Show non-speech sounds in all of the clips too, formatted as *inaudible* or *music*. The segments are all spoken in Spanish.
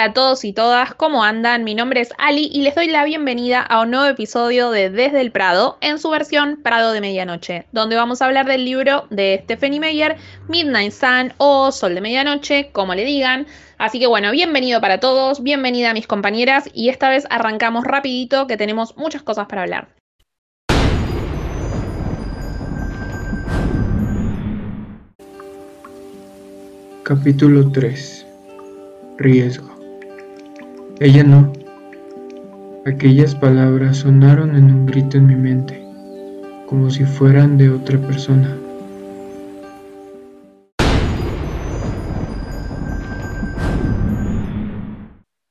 Para todos y todas, ¿cómo andan? Mi nombre es Ali y les doy la bienvenida a un nuevo episodio de Desde el Prado, en su versión Prado de Medianoche, donde vamos a hablar del libro de Stephanie Meyer, Midnight Sun o Sol de Medianoche, como le digan. Así que bueno, bienvenido para todos, bienvenida a mis compañeras y esta vez arrancamos rapidito que tenemos muchas cosas para hablar. Capítulo 3 Riesgo Ella no. Aquellas palabras sonaron en un grito en mi mente, como si fueran de otra persona.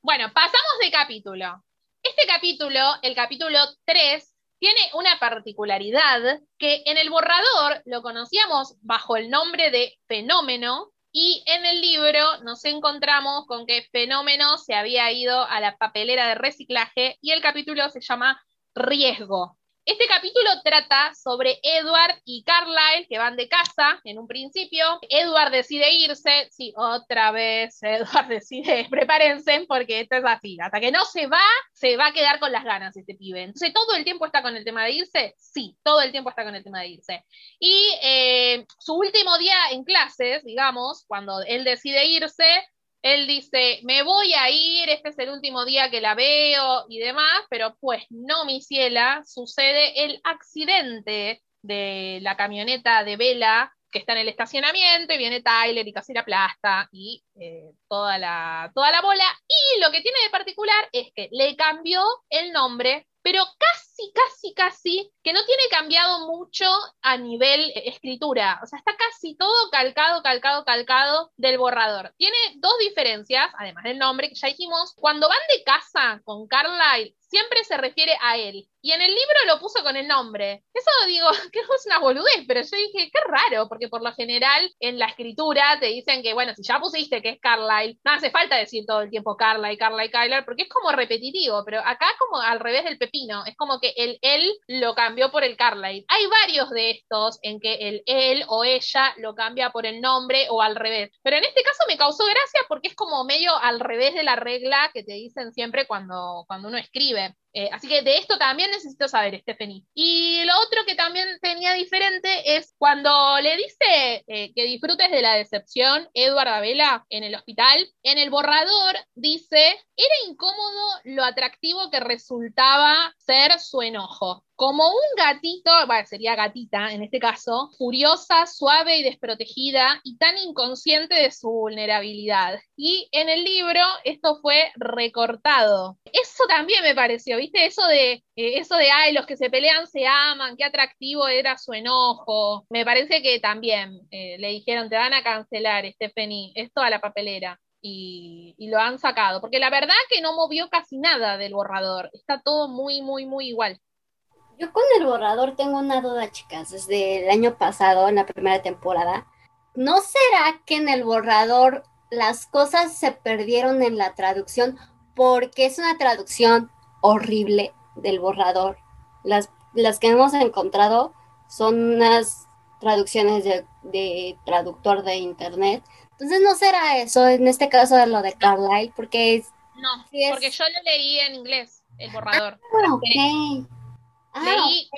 Bueno, pasamos de capítulo. Este capítulo, el capítulo 3, tiene una particularidad que en el borrador lo conocíamos bajo el nombre de fenómeno y en el libro nos encontramos con que fenómeno se había ido a la papelera de reciclaje y el capítulo se llama riesgo. Este capítulo trata sobre Edward y Carlyle que van de casa en un principio. Edward decide irse. Sí, otra vez Edward *laughs* decide, prepárense porque esto es así. Hasta que no se va, se va a quedar con las ganas este pibe. Entonces, ¿todo el tiempo está con el tema de irse? Sí, todo el tiempo está con el tema de irse. Y eh, su último día en clases, digamos, cuando él decide irse, él dice, me voy a ir, este es el último día que la veo y demás, pero pues no, mi ciela, sucede el accidente de la camioneta de Vela que está en el estacionamiento y viene Tyler y casi la aplasta y eh, toda, la, toda la bola. Y lo que tiene de particular es que le cambió el nombre, pero casi, casi, casi que no tiene cambiado mucho a nivel eh, escritura. O sea, está casi todo calcado, calcado, calcado del borrador. Tiene dos diferencias, además del nombre que ya dijimos. Cuando van de casa con Carlyle, siempre se refiere a él. Y en el libro lo puso con el nombre. Eso digo, *laughs* que es una boludez, pero yo dije, qué raro, porque por lo general en la escritura te dicen que, bueno, si ya pusiste que es Carlyle, no hace falta decir todo el tiempo Carlyle, Carlyle, Kyler, porque es como repetitivo, pero acá como al revés del es como que el él lo cambió por el Carlyle. Hay varios de estos en que el él o ella lo cambia por el nombre o al revés, pero en este caso me causó gracia porque es como medio al revés de la regla que te dicen siempre cuando, cuando uno escribe. Eh, así que de esto también necesito saber, Stephanie. Y lo otro que también tenía diferente es cuando le dice eh, que disfrutes de la decepción, Edward Abela, en el hospital, en el borrador dice, era incómodo lo atractivo que resultaba ser su enojo. Como un gatito, bueno, sería gatita en este caso, furiosa, suave y desprotegida y tan inconsciente de su vulnerabilidad. Y en el libro esto fue recortado. Eso también me pareció, ¿viste? Eso de, eh, eso de, ay, los que se pelean se aman, qué atractivo era su enojo. Me parece que también eh, le dijeron, te van a cancelar, Stephanie, esto a la papelera. Y, y lo han sacado, porque la verdad que no movió casi nada del borrador, está todo muy, muy, muy igual. Yo con el borrador tengo una duda, chicas, desde el año pasado, en la primera temporada. ¿No será que en el borrador las cosas se perdieron en la traducción porque es una traducción horrible del borrador? Las, las que hemos encontrado son unas traducciones de, de traductor de internet. Entonces no será eso, en este caso de lo de Carlyle, porque es... No, es- porque yo lo leí en inglés, el borrador. Ah, ok. Ah, Leí,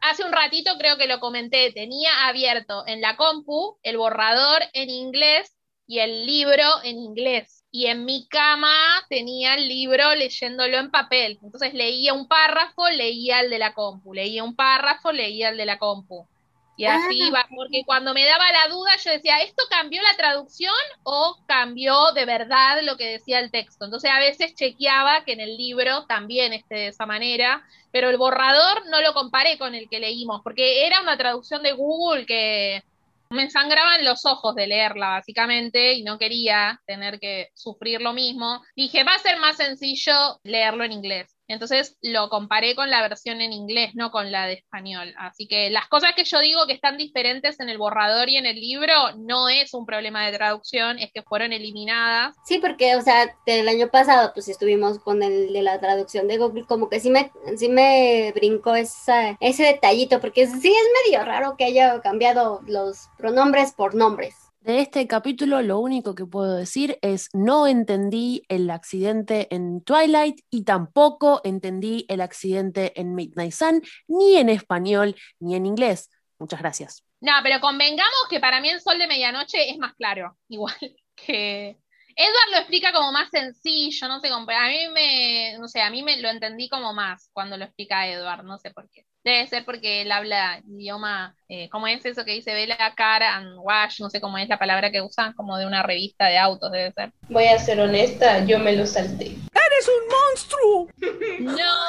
hace un ratito creo que lo comenté, tenía abierto en la compu el borrador en inglés y el libro en inglés. Y en mi cama tenía el libro leyéndolo en papel. Entonces leía un párrafo, leía el de la compu, leía un párrafo, leía el de la compu. Y así Ah, iba, porque cuando me daba la duda yo decía, ¿esto cambió la traducción o cambió de verdad lo que decía el texto? Entonces a veces chequeaba que en el libro también esté de esa manera, pero el borrador no lo comparé con el que leímos, porque era una traducción de Google que me sangraban los ojos de leerla, básicamente, y no quería tener que sufrir lo mismo. Dije, va a ser más sencillo leerlo en inglés. Entonces lo comparé con la versión en inglés, no con la de español. Así que las cosas que yo digo que están diferentes en el borrador y en el libro no es un problema de traducción, es que fueron eliminadas. Sí, porque, o sea, del año pasado, pues estuvimos con el de la traducción de Google, como que sí me, sí me brincó esa, ese detallito, porque sí es medio raro que haya cambiado los pronombres por nombres. De este capítulo lo único que puedo decir es no entendí el accidente en Twilight y tampoco entendí el accidente en Midnight Sun, ni en español ni en inglés. Muchas gracias. No, pero convengamos que para mí el sol de medianoche es más claro, *laughs* igual que... Edward lo explica como más sencillo, no sé, a mí me, no sé, a mí me lo entendí como más cuando lo explica Edward, no sé por qué. Debe ser porque él habla idioma, eh, ¿cómo es eso que dice Vela, Car and Wash? No sé cómo es la palabra que usan, como de una revista de autos, debe ser. Voy a ser honesta, yo me lo salté. ¡Eres un monstruo! *laughs* ¡No!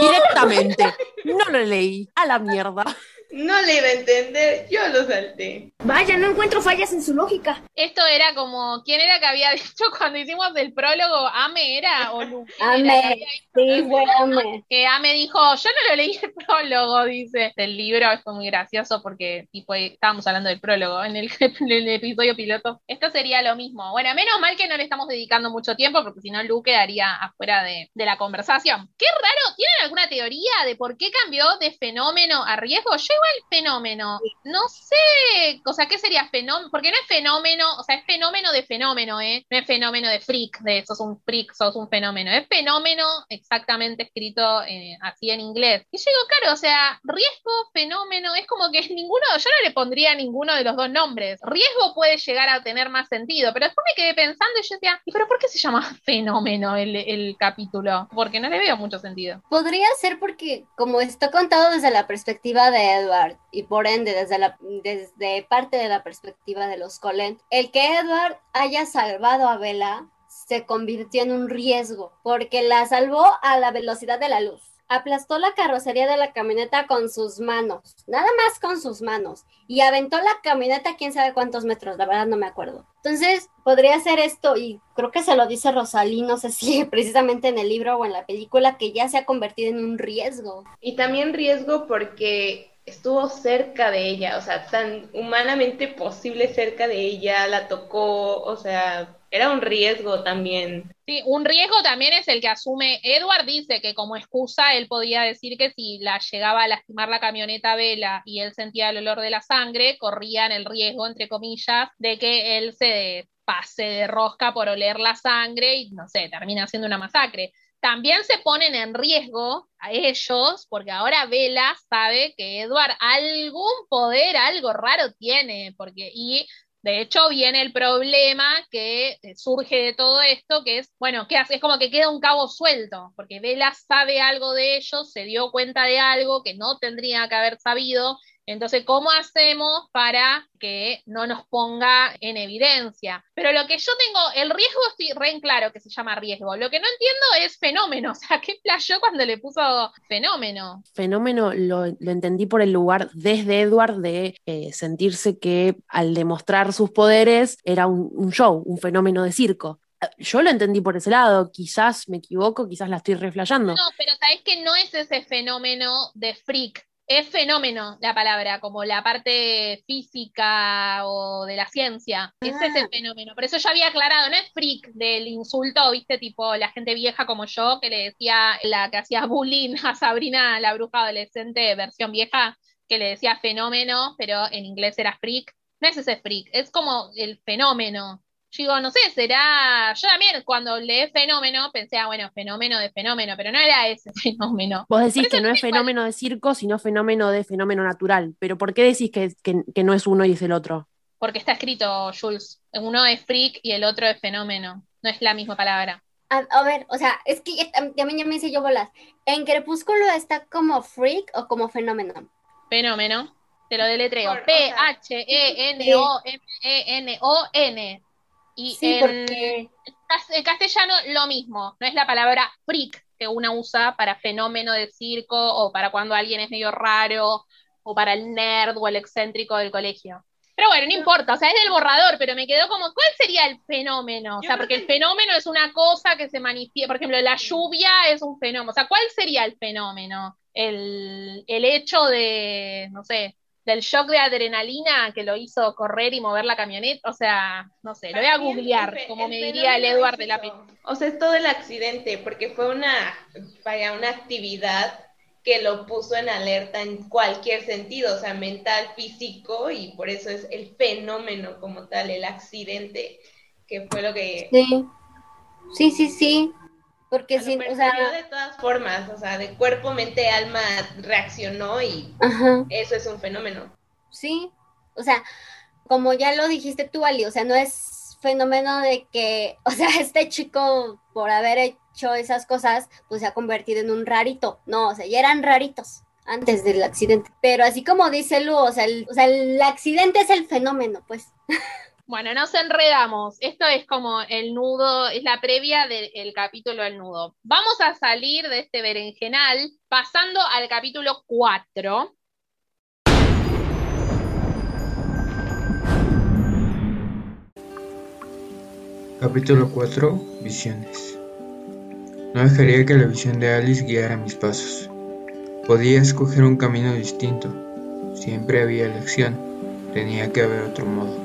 Directamente. No lo leí. A la mierda. No le iba a entender, yo lo salté. Vaya, no encuentro fallas en su lógica. Esto era como, ¿quién era que había *laughs* dicho cuando hicimos el prólogo? ¿Ame era o Lu? *laughs* Ame, sí, fue Ame. Que Ame dijo, yo no lo leí el prólogo, dice, del libro, fue muy gracioso porque tipo, estábamos hablando del prólogo en el, *laughs* en el episodio piloto. Esto sería lo mismo. Bueno, menos mal que no le estamos dedicando mucho tiempo porque si no Lu quedaría afuera de, de la conversación. Qué raro, ¿tienen alguna teoría de por qué cambió de fenómeno a riesgo? Yo igual fenómeno, no sé, o sea, ¿qué sería fenómeno? Porque no es fenómeno, o sea, es fenómeno de fenómeno, ¿eh? No es fenómeno de freak, de sos un freak, sos un fenómeno. Es fenómeno exactamente escrito eh, así en inglés. Y yo digo, claro, o sea, riesgo, fenómeno, es como que *laughs* ninguno, yo no le pondría ninguno de los dos nombres. Riesgo puede llegar a tener más sentido, pero después me quedé pensando y yo decía, ¿y pero por qué se llama *laughs* fenómeno el, capítulo? Porque no le veo mucho sentido. Podría ser porque, como está contado desde la perspectiva de Edward, y por ende desde, la, parte de la perspectiva de los Colent, el que Edward haya salvado a Bella se convirtió en un riesgo, porque la salvó a la velocidad de la luz. Aplastó la carrocería de la camioneta con sus manos, nada más con sus manos, y aventó la camioneta quién sabe cuántos metros, la verdad no me acuerdo. Entonces, podría ser esto, y creo que se lo dice Rosalí, no sé si *laughs* precisamente en el libro o en la película, que ya se ha convertido en un riesgo. Y también riesgo porque estuvo cerca de ella, o sea, tan humanamente posible cerca de ella, la tocó, o sea, era un riesgo también. Sí, un riesgo también es el que asume, Edward dice que como excusa él podía decir que si la llegaba a lastimar la camioneta Vela y él sentía el olor de la sangre, corrían el riesgo, entre comillas, de que él se pase de rosca por oler la sangre y no sé, termina siendo una masacre también se ponen en riesgo a ellos, porque ahora Vela sabe que Edward algún poder, algo raro tiene, porque, y de hecho viene el problema que eh, surge de todo esto, que es, bueno, ¿qué hace? Es como que queda un cabo suelto, porque Vela sabe algo de ellos, se dio cuenta de algo que no tendría que haber sabido, entonces, ¿cómo hacemos para que no nos ponga en evidencia? Pero lo que yo tengo, el riesgo estoy re en claro que se llama riesgo. Lo que no entiendo es fenómeno. *laughs* O sea, ¿qué playó cuando le puso fenómeno? Fenómeno lo, lo entendí por el lugar desde Edward de eh, sentirse que al demostrar sus poderes era un, un show, un fenómeno de circo yo lo entendí por ese lado, quizás me equivoco, quizás la estoy reflejando. No, pero sabes que no es ese fenómeno de freak, es fenómeno la palabra, como la parte física o de la ciencia. Ese es el fenómeno. Por eso yo había aclarado, no es freak del insulto, viste, tipo la gente vieja como yo, que le decía la que hacía bullying a Sabrina, la bruja adolescente, versión vieja, que le decía fenómeno, pero en inglés era freak. No es ese freak, es como el fenómeno. Yo digo, no sé, será. Yo también cuando leí fenómeno pensé, ah, bueno, fenómeno de fenómeno, pero no era ese *laughs* fenómeno. Vos decís que no es fenómeno de circo, sino fenómeno de fenómeno natural. Pero ¿por qué decís que, que- que no es uno y es el otro? Porque está escrito, Jules. Uno es freak y el otro es fenómeno. No es la misma palabra. A, a ver, o sea, es que ya- también ya me hice yo bolas. ¿En Crepúsculo está como freak o como fenómeno? Fenómeno. Te lo deletreo. P-H-E-N-O-M-E-N-O-N. Y Sí, en, porque en castellano lo mismo. No es la palabra freak que una usa para fenómeno de circo o para cuando alguien es medio raro o para el nerd o el excéntrico del colegio. Pero bueno, no importa, o sea, es del borrador, pero me quedó como, ¿cuál sería el fenómeno? O sea, porque el fenómeno es una cosa que se manifiesta, por ejemplo, la lluvia es un fenómeno, o sea, ¿cuál sería el fenómeno? El, el hecho de, no sé, del shock de adrenalina que lo hizo correr y mover la camioneta, o sea, no sé, lo voy a googlear, como me diría el Edward de la película. O sea, es todo el accidente, porque fue una, vaya, una actividad que lo puso en alerta en cualquier sentido, o sea, mental, físico, y por eso es el fenómeno como tal, el accidente, que fue lo que... Sí, sí, sí, sí. Porque sí, o sea... de todas formas, o sea, de cuerpo, mente, alma reaccionó y eso es un fenómeno. Sí, o sea, como ya lo dijiste tú, Ali, o sea, no es fenómeno de que, *laughs* o sea, este chico por haber hecho esas cosas, pues se ha convertido en un rarito. No, o sea, ya eran raritos antes del accidente. Pero así como dice Lu, o sea, el, o sea, el accidente es el fenómeno, pues. *laughs* Bueno, nos enredamos. Esto es como el nudo, es la previa del capítulo del nudo. Vamos a salir de este berenjenal pasando al capítulo 4. Capítulo 4. Visiones. No dejaría que la visión de Alice guiara mis pasos. Podía escoger un camino distinto. Siempre había elección. Tenía que haber otro modo.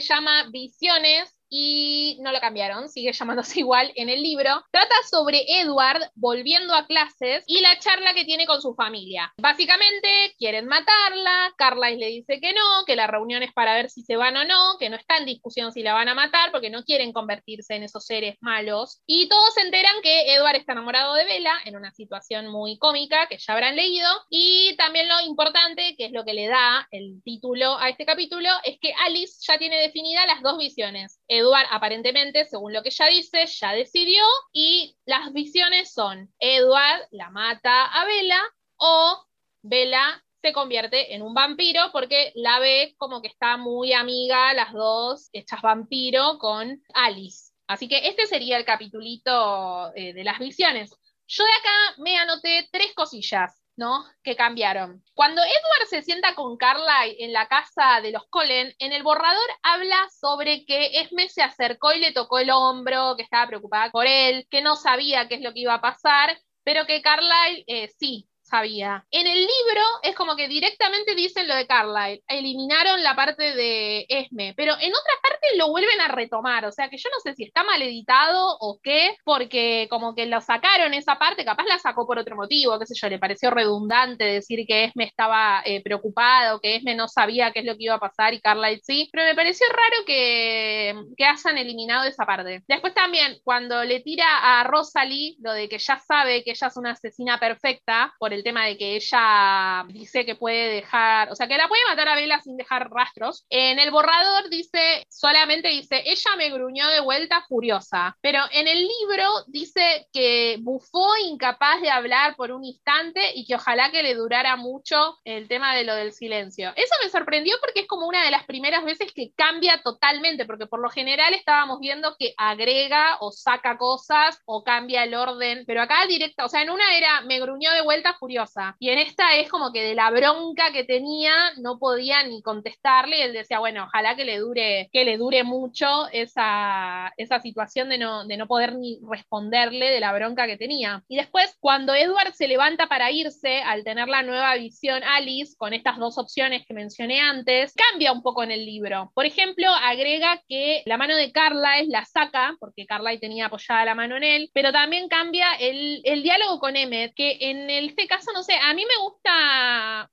Se llama Visiones y no lo cambiaron, sigue llamándose *laughs* igual en el libro. Trata sobre Edward volviendo a clases y la charla que tiene con su familia. Básicamente quieren matarla, Carlisle le dice que no, que la reunión es para ver si se van o no, que no está en discusión si la van a matar porque no quieren convertirse en esos seres malos. Y todos se enteran que Edward está enamorado de Bella en una situación muy cómica que ya habrán leído. Y también lo importante, que es lo que le da el título a este capítulo, es que Alice ya tiene definidas las dos visiones. Edward aparentemente, según lo que ella dice, ya decidió y las visiones son Edward la mata a Bella o Bella se convierte en un vampiro porque la ve como que está muy amiga las dos hechas vampiro con Alice. Así que este sería el capitulito eh, de las visiones. Yo de acá me anoté tres cosillas. ¿No? Que cambiaron. Cuando Edward se sienta con Carly en la casa de los Colen, en el borrador habla sobre que Esme se acercó y le tocó el hombro, que estaba preocupada por él, que no sabía qué es lo que iba a pasar, pero que Carlyle eh, sí, sabía. En el libro es como que directamente dicen lo de Carlyle, eliminaron la parte de Esme, pero en otra parte lo vuelven a retomar, o sea que yo no sé si está mal editado o qué, porque como que lo sacaron esa parte, capaz la sacó por otro motivo, qué sé yo, le pareció redundante decir que Esme estaba eh, preocupado, que Esme no sabía qué es lo que iba a pasar y Carlyle sí, pero me pareció raro que, que hayan eliminado esa parte. Después también, cuando le tira a Rosalie lo de que ya sabe que ella es una asesina perfecta, por tema de que ella dice que puede dejar, o sea, que la puede matar a Vela sin dejar rastros. En el borrador dice, solamente dice, ella me gruñó de vuelta furiosa, pero en el libro dice que bufó incapaz de hablar por un instante y que ojalá que le durara mucho el tema de lo del silencio. Eso me sorprendió porque es como una de las primeras veces que cambia totalmente, porque por lo general estábamos viendo que agrega o saca cosas o cambia el orden, pero acá directa, o sea, en una era me gruñó de vuelta furiosa, y en esta es como que de la bronca que tenía no podía ni contestarle y él decía, bueno, ojalá que le dure, que le dure mucho esa, esa situación de no, de no poder ni responderle de la bronca que tenía. Y después, cuando Edward se levanta para irse, al tener la nueva visión Alice, con estas dos opciones que mencioné antes, cambia un poco en el libro. Por ejemplo, agrega que la mano de Carla es la saca, porque Carla tenía apoyada la mano en él, pero también cambia el, el diálogo con Emmet, que en este caso no sé, a mí me gusta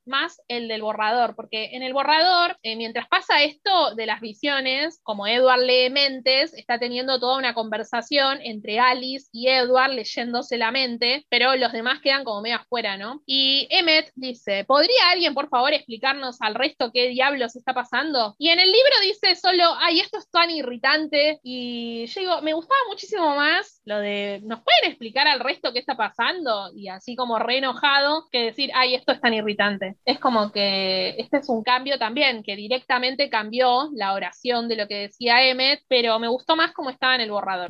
más el del borrador, porque en el borrador, eh, mientras pasa esto de las visiones, como Edward lee mentes, está teniendo toda una conversación entre Alice y Edward leyéndose la mente, pero los demás quedan como medio afuera, ¿no? Y Emmet dice, ¿podría alguien por favor explicarnos al resto qué diablos está pasando? Y en el libro dice solo, ay, esto es tan irritante, y yo digo, me gustaba muchísimo más lo de, ¿nos pueden explicar al resto qué está pasando? Y así como re enojado que decir, ay, esto es tan irritante. Es como que este es un cambio también, que directamente cambió la oración de lo que decía Emmet, pero me gustó más como estaba en el borrador.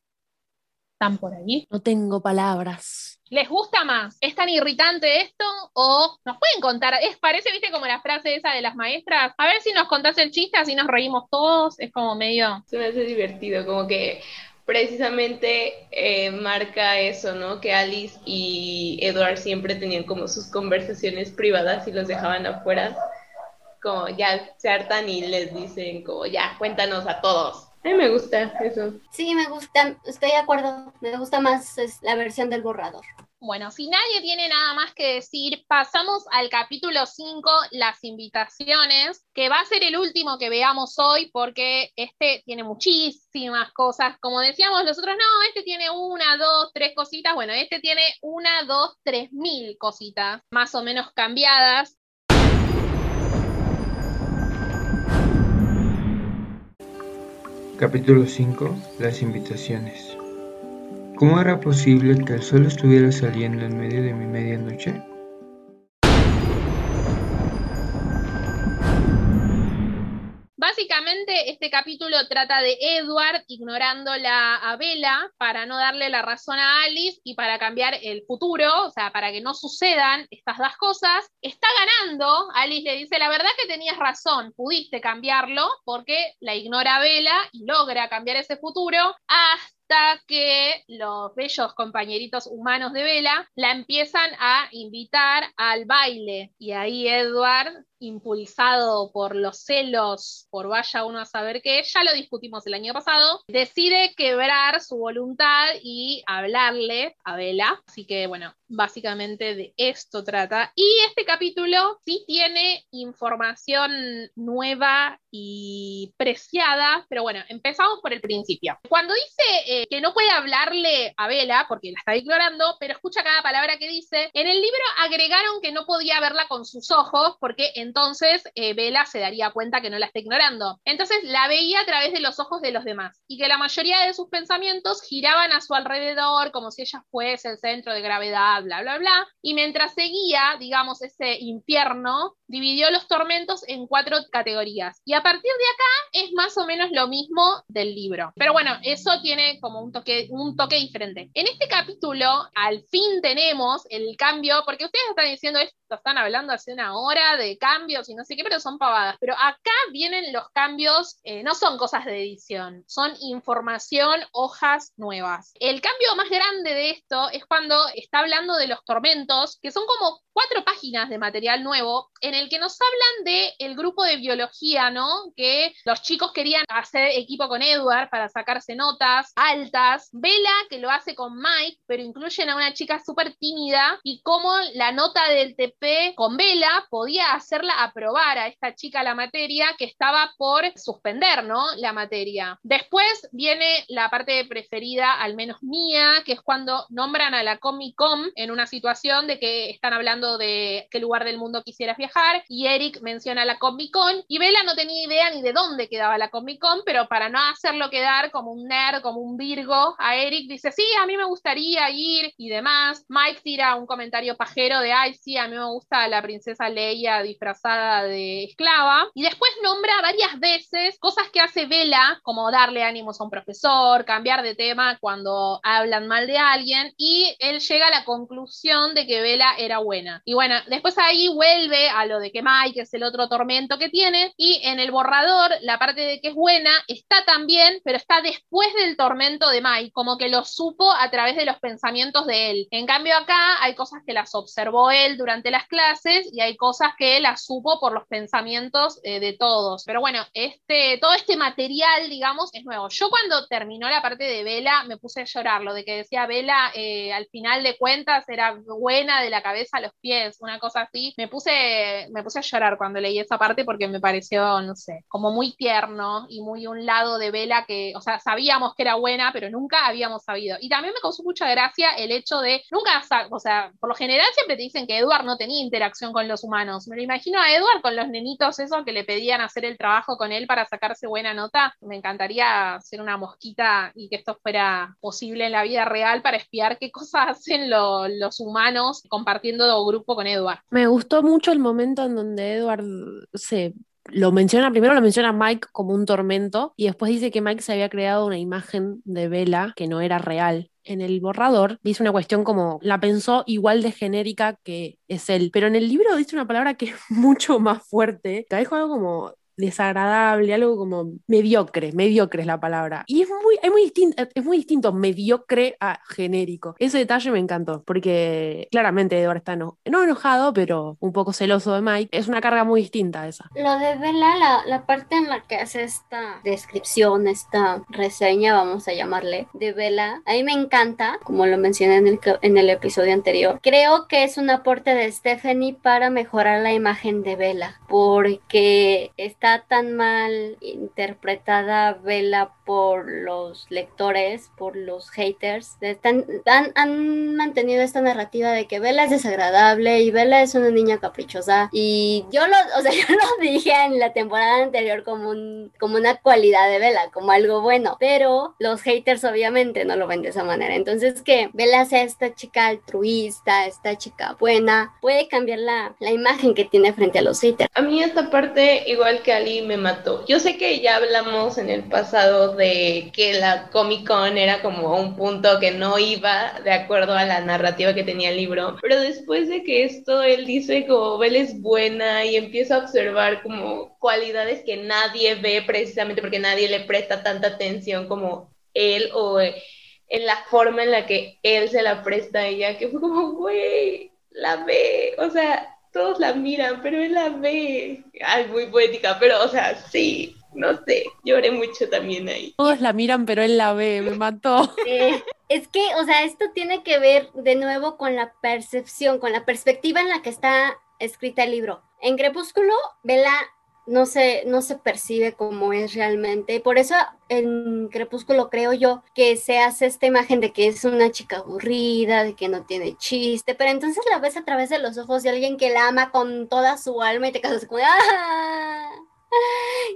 están por ahí. No tengo palabras. ¿Les gusta más? ¿Es tan irritante esto? ¿O nos pueden contar? Es, parece, viste, como la frase esa de las maestras. A ver si nos contás el chiste, así nos reímos todos. Es como medio. Se me hace divertido, como que precisamente eh, marca eso, ¿no? Que Alice y Edward siempre tenían como sus conversaciones privadas y los dejaban afuera. Como ya se hartan y les dicen como ya, cuéntanos a todos. A mí me gusta eso. Sí, me gusta, estoy de acuerdo. Me gusta más la versión del borrador. Bueno, si nadie tiene nada más que decir, pasamos al capítulo 5, las invitaciones, que va a ser el último que veamos hoy porque este tiene muchísimas cosas. Como decíamos los otros, no, este tiene una, dos, tres cositas. Bueno, este tiene una, dos, tres mil cositas, más o menos cambiadas. Capítulo 5. Las invitaciones. ¿Cómo era posible que el sol estuviera saliendo en medio de mi medianoche? Básicamente, este capítulo trata de Edward ignorando la, a Bella para no darle la razón a Alice y para cambiar el futuro, o sea, para que no sucedan estas dos cosas. Está ganando, Alice le dice, la verdad que tenías razón, pudiste cambiarlo porque la ignora a Bella y logra cambiar ese futuro que los bellos compañeritos humanos de Bella la empiezan a invitar al baile. Y ahí Edward impulsado por los celos, por vaya uno a saber qué, ya lo discutimos el año pasado, decide quebrar su voluntad y hablarle a Bella. Así que bueno, básicamente de esto trata. Y este capítulo sí tiene información nueva y preciada, pero bueno, empezamos por el principio. Cuando dice eh, que no puede hablarle a Bella, porque la está ignorando, pero escucha cada palabra que dice, en el libro agregaron que no podía verla con sus ojos, porque entonces eh, Bella se daría cuenta que no la está ignorando. Entonces la veía a través de los ojos de los demás, y que la mayoría de sus pensamientos giraban a su alrededor como si ella fuese el centro de gravedad, bla, bla, bla. Y mientras seguía, digamos, ese infierno, dividió los tormentos en cuatro categorías. Y a partir de acá es más o menos lo mismo del libro. Pero bueno, eso tiene como un toque, un toque diferente. En este capítulo, al fin tenemos el cambio, porque ustedes están diciendo esto, están hablando hace una hora de cambios y no sé qué, pero son pavadas. Pero acá vienen los cambios, eh, no son cosas de edición, son información, hojas nuevas. El cambio más grande de esto es cuando está hablando de los tormentos, que son como cuatro páginas de material nuevo en el que nos hablan de el grupo de biología, ¿no? Que los chicos querían hacer equipo con Edward para sacarse notas altas. Vela, que lo hace con Mike, pero incluyen a una chica súper tímida y cómo la nota del TP con Vela podía hacerla aprobar a esta chica la materia que estaba por suspender, ¿no? La materia. Después viene la parte preferida, al menos mía, que es cuando nombran a la Comic Con en una situación de que están hablando de qué lugar del mundo quisieras viajar y Eric menciona la Comic Con y Bella no tenía idea ni de dónde quedaba la Comic Con, pero para no hacerlo quedar como un nerd, como un Virgo, a Eric dice, sí, a mí me gustaría ir y demás. Mike tira un comentario pajero de, ay, sí, a mí me gusta la princesa Leia disfrazada de esclava y después nombra varias veces cosas que hace Bella, como darle ánimos a un profesor, cambiar de tema cuando hablan mal de alguien y él llega a la conclusión de que Bella era buena. Y bueno, después ahí vuelve a lo de que Mike es el otro tormento que tiene. Y en el borrador, la parte de que es buena está también, pero está después del tormento de Mike, como que lo supo a través de los pensamientos de él. En cambio, acá hay cosas que las observó él durante las clases y hay cosas que las supo por los pensamientos eh, de todos. Pero bueno, este, todo este material, digamos, es nuevo. Yo cuando terminó la parte de Vela me puse a llorar, lo de que decía Vela eh, al final de cuentas era buena de la cabeza a los pies, una cosa así. Me puse, me puse a llorar cuando leí esa parte porque me pareció, no sé, como muy tierno y muy un lado de Vela que, o sea, sabíamos que era buena, pero nunca habíamos sabido. Y también me causó mucha gracia el hecho de, nunca, o sea, por lo general siempre te dicen que Edward no tenía interacción con los humanos. Me lo imagino a Edward con los nenitos esos que le pedían hacer el trabajo con él para sacarse buena nota. Me encantaría ser una mosquita y que esto fuera posible en la vida real para espiar qué cosas hacen los humanos compartiendo grupo con Edward. Me gustó mucho el momento en donde Edward se lo menciona, primero lo menciona Mike como un tormento y después dice que Mike se había creado una imagen de Bella que no era real. En el borrador dice una cuestión como la pensó igual de genérica que es él, pero en el libro dice una palabra que es *laughs* mucho más fuerte. Te dijo algo como desagradable, algo como mediocre, mediocre es la palabra. Y es muy, es muy, distinto, es muy distinto mediocre a genérico. Ese detalle me encantó, porque claramente Edward está no, enojado, pero un poco celoso de Mike. Es una carga muy distinta esa. Lo de Bella, la, parte en la que hace esta descripción, esta reseña, vamos a llamarle, de Bella, a mí me encanta, como lo mencioné en el, en el episodio anterior. Creo que es un aporte de Stephanie para mejorar la imagen de Bella, porque está tan mal interpretada Bella por los lectores, por los haters. Están, han, mantenido esta narrativa de que Bella es desagradable y Bella es una niña caprichosa. Y yo lo, o sea, *laughs* yo lo dije en la temporada anterior como, como una cualidad de Bella, como algo bueno. Pero los haters obviamente no lo ven de esa manera. Entonces que Bella sea esta chica altruista, esta chica buena, puede cambiar la, la imagen que tiene frente a los haters. A mí esta parte, igual que Ali, me mató. Yo sé que ya hablamos en el pasado de que la Comic Con era como un punto que no iba de acuerdo a la narrativa que tenía el libro, pero después de que esto él dice como Bella es buena y empieza a observar como cualidades que nadie ve precisamente porque nadie le presta tanta atención como él o en la forma en la que él se la presta a ella, que fue como, güey, la ve, o sea, todos la miran, pero él la ve. Ay, muy poética, pero, o sea, sí, no sé, lloré mucho también ahí. Todos la miran, pero él la ve, me mató. *laughs* es que, o sea, esto tiene que ver de nuevo con la percepción, con la perspectiva en la que está escrita el libro. En Crepúsculo, Bella no se, no se percibe como es realmente. Por eso en Crepúsculo creo yo que se hace esta imagen de que es una chica aburrida, de que no tiene chiste, pero entonces la ves a través de los ojos de alguien que la ama con toda su alma y te casas como, ¡ah!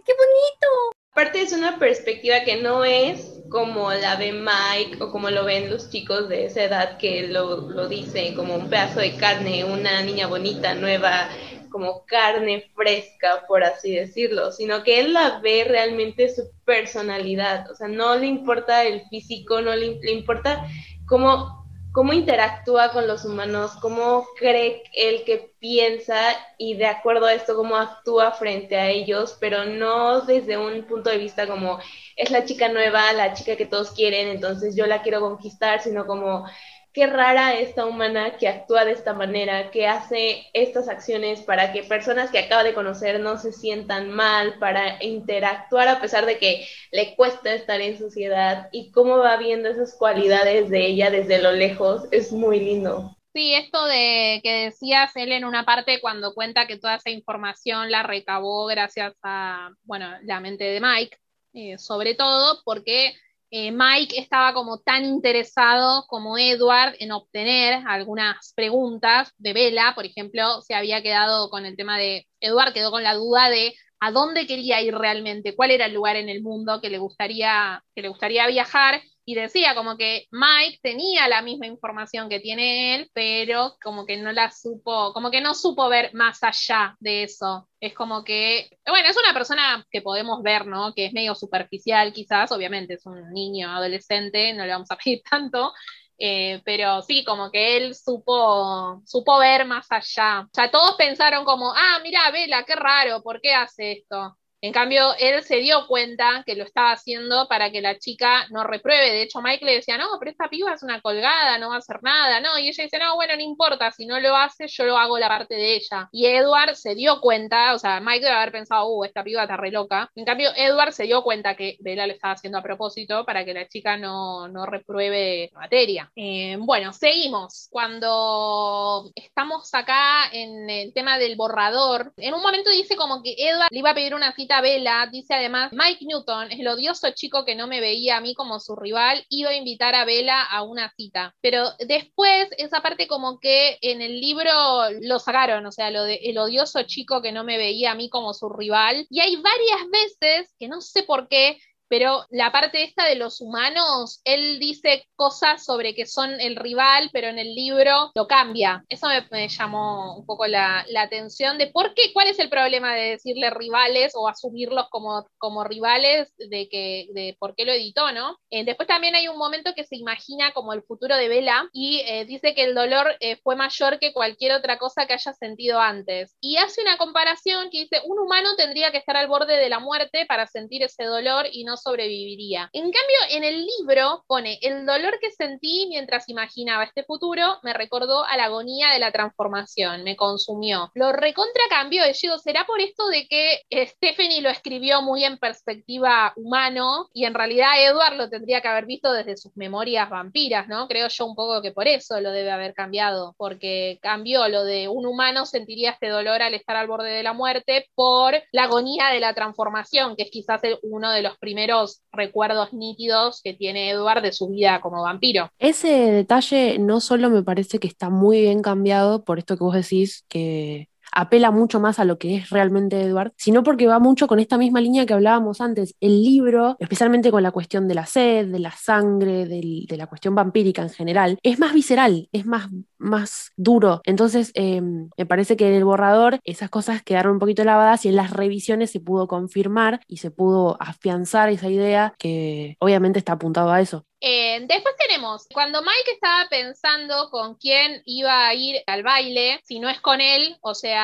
¡Qué bonito! Aparte es una perspectiva que no es como la ve Mike o como lo ven los chicos de esa edad que lo, lo dicen como un pedazo de carne, una niña bonita, nueva, como carne fresca, por así decirlo, sino que él la ve realmente su personalidad, o sea, no le importa el físico, no le, importa cómo, cómo interactúa con los humanos, cómo cree él que piensa y de acuerdo a esto cómo actúa frente a ellos, pero no desde un punto de vista como es la chica nueva, la chica que todos quieren, entonces yo la quiero conquistar, sino como qué rara esta humana que actúa de esta manera, que hace estas acciones para que personas que acaba de conocer no se sientan mal, para interactuar a pesar de que le cuesta estar en sociedad y cómo va viendo esas cualidades de ella desde lo lejos, es muy lindo. Sí, esto de que decías él en una parte cuando cuenta que toda esa información la recabó gracias a, bueno, la mente de Mike, eh, sobre todo porque eh, Mike estaba como tan interesado como Edward en obtener algunas preguntas de Bella, por ejemplo, se había quedado con el tema de, Edward quedó con la duda de a dónde quería ir realmente, cuál era el lugar en el mundo que le gustaría, que le gustaría viajar, y decía como que Mike tenía la misma información que tiene él, pero como que no la supo, como que no supo ver más allá de eso. Es como que, bueno, es una persona que podemos ver, ¿no? Que es medio superficial quizás, obviamente es un niño, adolescente, no le vamos a pedir *laughs* tanto, eh, pero sí, como que él supo, supo ver más allá. O sea, todos pensaron como, ah, mira, Vela, qué raro, ¿por qué hace esto? En cambio, él se dio cuenta que lo estaba haciendo para que la chica no repruebe. De hecho, Mike le decía, no, pero esta piba es una colgada, no va a hacer nada, ¿no? Y ella dice, no, bueno, no importa, si no lo hace, yo lo hago la parte de ella. Y Edward se dio cuenta, o sea, Mike debe haber pensado, uh, esta piba está re loca. En cambio, Edward se dio cuenta que Bella le estaba haciendo a propósito para que la chica no, no repruebe la materia. Eh, bueno, seguimos. Cuando estamos acá en el tema del borrador, en un momento dice como que Edward le iba a pedir una cita Vela dice además, Mike Newton, el odioso chico que no me veía a mí como su rival, iba a invitar a Vela a una cita. Pero después, esa parte como que en el libro lo sacaron, o sea, lo de el odioso chico que no me veía a mí como su rival. Y hay varias veces, que no sé por qué, pero la parte esta de los humanos, él dice cosas sobre que son el rival, pero en el libro lo cambia. Eso me, llamó un poco la, atención de por qué, cuál es el problema de decirle rivales o asumirlos como, como rivales, de, que, de por qué lo editó, ¿no? Eh, después también hay un momento que se imagina como el futuro de Vela y eh, dice que el dolor eh, fue mayor que cualquier otra cosa que haya sentido antes. Y hace una comparación que dice, un humano tendría que estar al borde de la muerte para sentir ese dolor y no sobreviviría. En cambio, en el libro pone, el dolor que sentí mientras imaginaba este futuro me recordó a la agonía de la transformación, me consumió. Lo recontra cambió, yo ¿será por esto de que Stephanie lo escribió muy en perspectiva humano y en realidad Edward lo tendría que haber visto desde sus memorias vampiras, ¿no? Creo yo un poco que por eso lo debe haber cambiado, porque cambió lo de un humano sentiría este dolor al estar al borde de la muerte por la agonía de la transformación, que es quizás uno de los primeros recuerdos nítidos que tiene Edward de su vida como vampiro. Ese detalle no solo me parece que está muy bien cambiado por esto que vos decís, que apela mucho más a lo que es realmente Edward, sino porque va mucho con esta misma línea que hablábamos antes. El libro, especialmente con la cuestión de la sed, de la sangre, de la cuestión vampírica en general, es más visceral, es más, más duro. Entonces, em, me parece que en el borrador esas cosas quedaron un poquito lavadas y en las revisiones se pudo confirmar y se pudo afianzar esa idea que obviamente está apuntado a eso. Eh, después tenemos, cuando Mike estaba pensando con quién iba a ir al baile, si no es con él, o sea,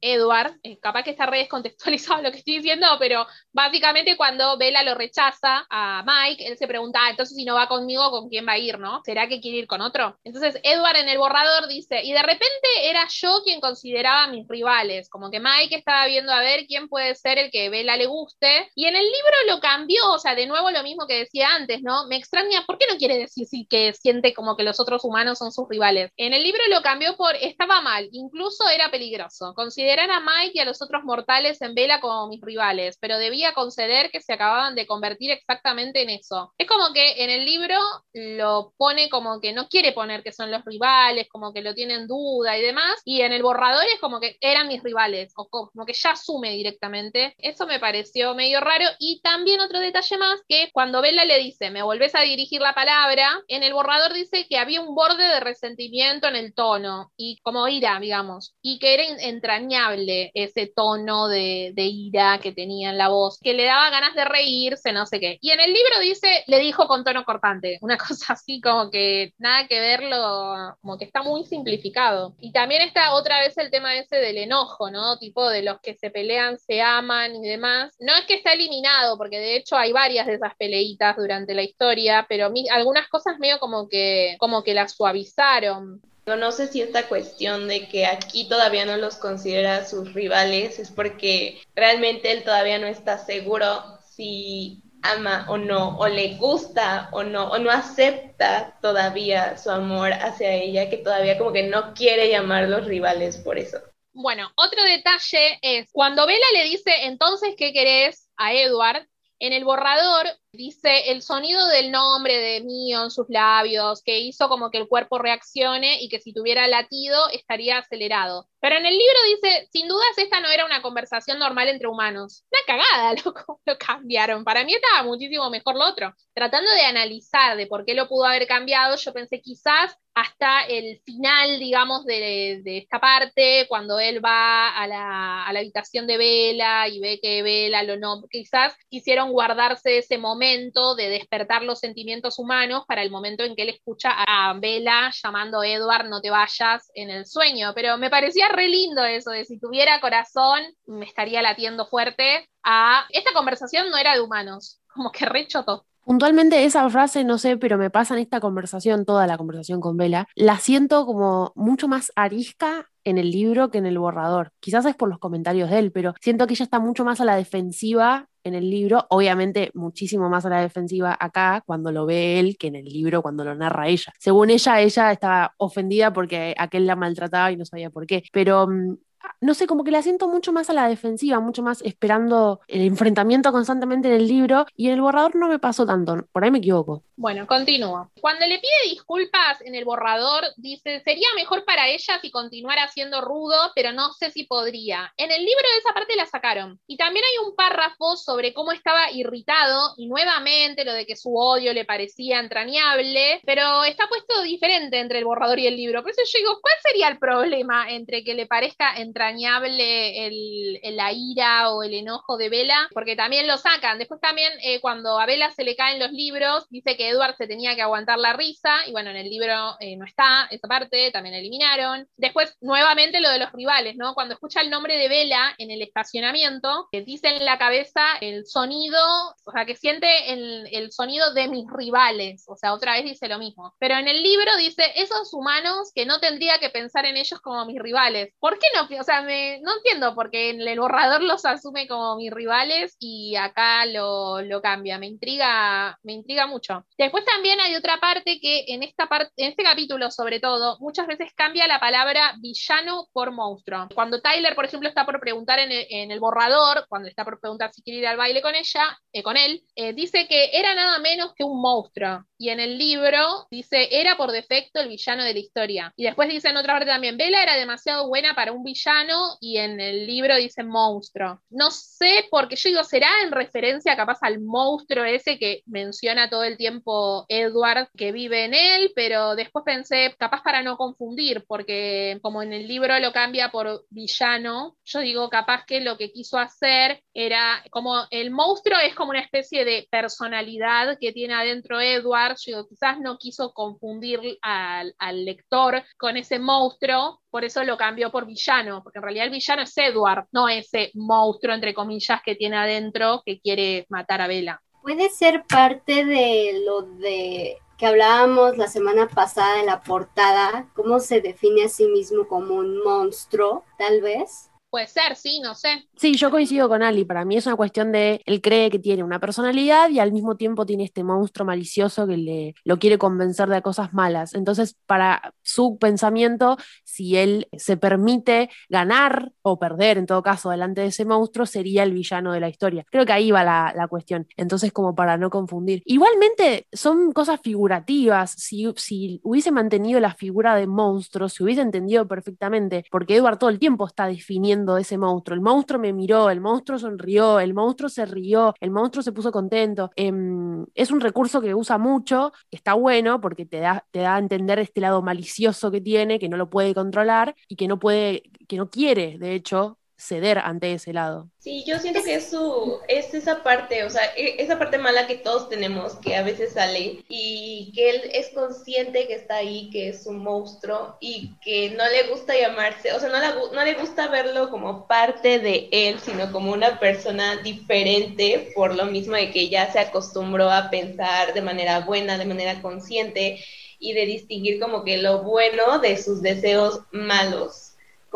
Edward, eh, capaz que está re descontextualizado lo que estoy diciendo, pero básicamente cuando Bella lo rechaza a Mike, él se pregunta, ah, entonces si no va conmigo, ¿con quién va a ir, no? ¿Será que quiere ir con otro? Entonces Edward en el borrador dice, y de repente era yo quien consideraba mis rivales, como que Mike estaba viendo a ver quién puede ser el que Bella le guste, y en el libro lo cambió, o sea, de nuevo lo mismo que decía antes, ¿no? Me extraña, ¿por qué no quiere decir sí, que siente como que los otros humanos son sus rivales? En el libro lo cambió por estaba mal, incluso era peligroso. Considerar a Mike y a los otros mortales en vela como mis rivales, pero debía conceder que se acababan de convertir exactamente en eso. Es como que en el libro lo pone como que no quiere poner que son los rivales, como que lo tiene en duda y demás, y en el borrador es como que eran mis rivales, o como que ya asume directamente. Eso me pareció medio raro. Y también otro detalle más, que cuando Bella le dice, me volvés a dirigir la palabra, en el borrador dice que había un borde de resentimiento en el tono, y como ira, digamos, y que era entrañable ese tono de, ira que tenía en la voz, que le daba ganas de reírse, no sé qué. Y en el libro dice, le dijo con tono cortante, *laughs* una cosa así como que nada que verlo, como que está muy simplificado. Y también está otra vez el tema ese del enojo, ¿no? Tipo de los que se pelean, se aman y demás. No es que está eliminado, porque de hecho hay varias de esas peleitas durante la historia, pero algunas cosas medio como que, como que la suavizaron. No sé si esta cuestión de que aquí todavía no los considera sus rivales es porque realmente él todavía no está seguro si ama o no, o le gusta o no, o no acepta todavía su amor hacia ella, que todavía como que no quiere llamarlos rivales por eso. Bueno, otro detalle es, cuando Bella le dice, entonces, ¿qué querés? a Edward, en el borrador dice el sonido del nombre de Mio en sus labios, que hizo como que el cuerpo reaccione y que si tuviera latido estaría acelerado. Pero en el libro dice, sin dudas esta no era una conversación normal entre humanos. Una cagada, *laughs* loco, lo cambiaron. Para mí estaba muchísimo mejor lo otro. Tratando de analizar de por qué lo pudo haber cambiado, yo pensé quizás hasta el final, digamos, de, esta parte, cuando él va a la, a la, habitación de Vela y ve que Vela lo no, quizás quisieron guardarse ese momento de despertar los sentimientos humanos para el momento en que él escucha a Vela llamando a Edward, no te vayas en el sueño, pero me parecía re lindo eso, de si tuviera corazón, me estaría latiendo fuerte a... Esta conversación no era de humanos, como que re choto. Puntualmente esa frase, no sé, pero me pasa en esta conversación, toda la conversación con Vela, la siento como mucho más arisca en el libro que en el borrador. Quizás es por los comentarios de él, pero siento que ella está mucho más a la defensiva en el libro, obviamente muchísimo más a la defensiva acá cuando lo ve él que en el libro cuando lo narra ella. Según ella, ella estaba ofendida porque aquel la maltrataba y no sabía por qué, pero mm, no sé, como que la siento mucho más a la defensiva, mucho más esperando el enfrentamiento constantemente en el libro y en el borrador no me pasó tanto, por ahí me equivoco. Bueno, continúo. Cuando le pide disculpas en el borrador, dice, sería mejor para ella si continuara siendo rudo, pero no sé si podría. En el libro esa parte la sacaron. Y también hay un párrafo sobre cómo estaba irritado y nuevamente lo de que su odio le parecía entrañable, pero está puesto diferente entre el borrador y el libro. Por eso yo digo, ¿cuál sería el problema entre que le parezca entrañable el, la ira o el enojo de Vela? Porque también lo sacan. Después también eh, cuando a Vela se le caen los libros, dice que Edward se tenía que aguantar la risa, y bueno, en el libro eh, no está esa parte, también eliminaron. Después, nuevamente lo de los rivales, ¿no? Cuando escucha el nombre de Vela en el estacionamiento, que dice en la cabeza el sonido, o sea, que siente el, el sonido de mis rivales, o sea, otra vez dice lo mismo. Pero en el libro dice, esos humanos que no tendría que pensar en ellos como mis rivales. ¿Por qué no? O sea, me, no entiendo, porque en el borrador los asume como mis rivales y acá lo, lo cambia. Me intriga, me intriga mucho. Después también hay otra parte que en esta parte, en este capítulo sobre todo, muchas veces cambia la palabra villano por monstruo. Cuando Tyler, por ejemplo, está por preguntar en el, borrador, cuando está por preguntar si quiere ir al baile con ella, eh, con él, eh, dice que era nada menos que un monstruo. Y en el libro dice, era por defecto el villano de la historia. Y después dice en otra parte también, Bella era demasiado buena para un villano y en el libro dice monstruo. No sé, porque yo digo, será en referencia capaz al monstruo ese que menciona todo el tiempo Edward que vive en él, pero después pensé, capaz para no confundir, porque como en el libro lo cambia por villano, yo digo, capaz que lo que quiso hacer era como el monstruo es como una especie de personalidad que tiene adentro Edward, yo digo, quizás no quiso confundir al, al lector con ese monstruo, por eso lo cambió por villano, porque en realidad el villano es Edward, no ese monstruo, entre comillas, que tiene adentro que quiere matar a Bella puede ser parte de lo de que hablábamos la semana pasada en la portada, cómo se define a sí mismo como un monstruo, tal vez. Puede ser, sí, no sé. Sí, yo coincido con Ali. Para mí es una cuestión de él cree que tiene una personalidad y al mismo tiempo tiene este monstruo malicioso que le lo quiere convencer de cosas malas. Entonces, para su pensamiento, si él se permite ganar o perder, en todo caso, delante de ese monstruo, sería el villano de la historia. Creo que ahí va la, la cuestión. Entonces, como para no confundir. Igualmente, son cosas figurativas. Si, si hubiese mantenido la figura de monstruo, se hubiese entendido perfectamente, porque Edward todo el tiempo está definiendo ese monstruo. El monstruo me miró, el monstruo sonrió, el monstruo se rió, el monstruo se puso contento. Em, es un recurso que usa mucho, está bueno porque te da, te da a entender este lado malicioso que tiene, que no lo puede controlar y que no puede, que no quiere, de hecho, ceder ante ese lado. Sí, yo siento que es, su, es esa parte, o sea, e, esa parte mala que todos tenemos, que a veces sale y que él es consciente que está ahí, que es un monstruo y que no le gusta llamarse, o sea, no le, no le gusta verlo como parte de él, sino como una persona diferente, por lo mismo de que ya se acostumbró a pensar de manera buena, de manera consciente y de distinguir como que lo bueno de sus deseos malos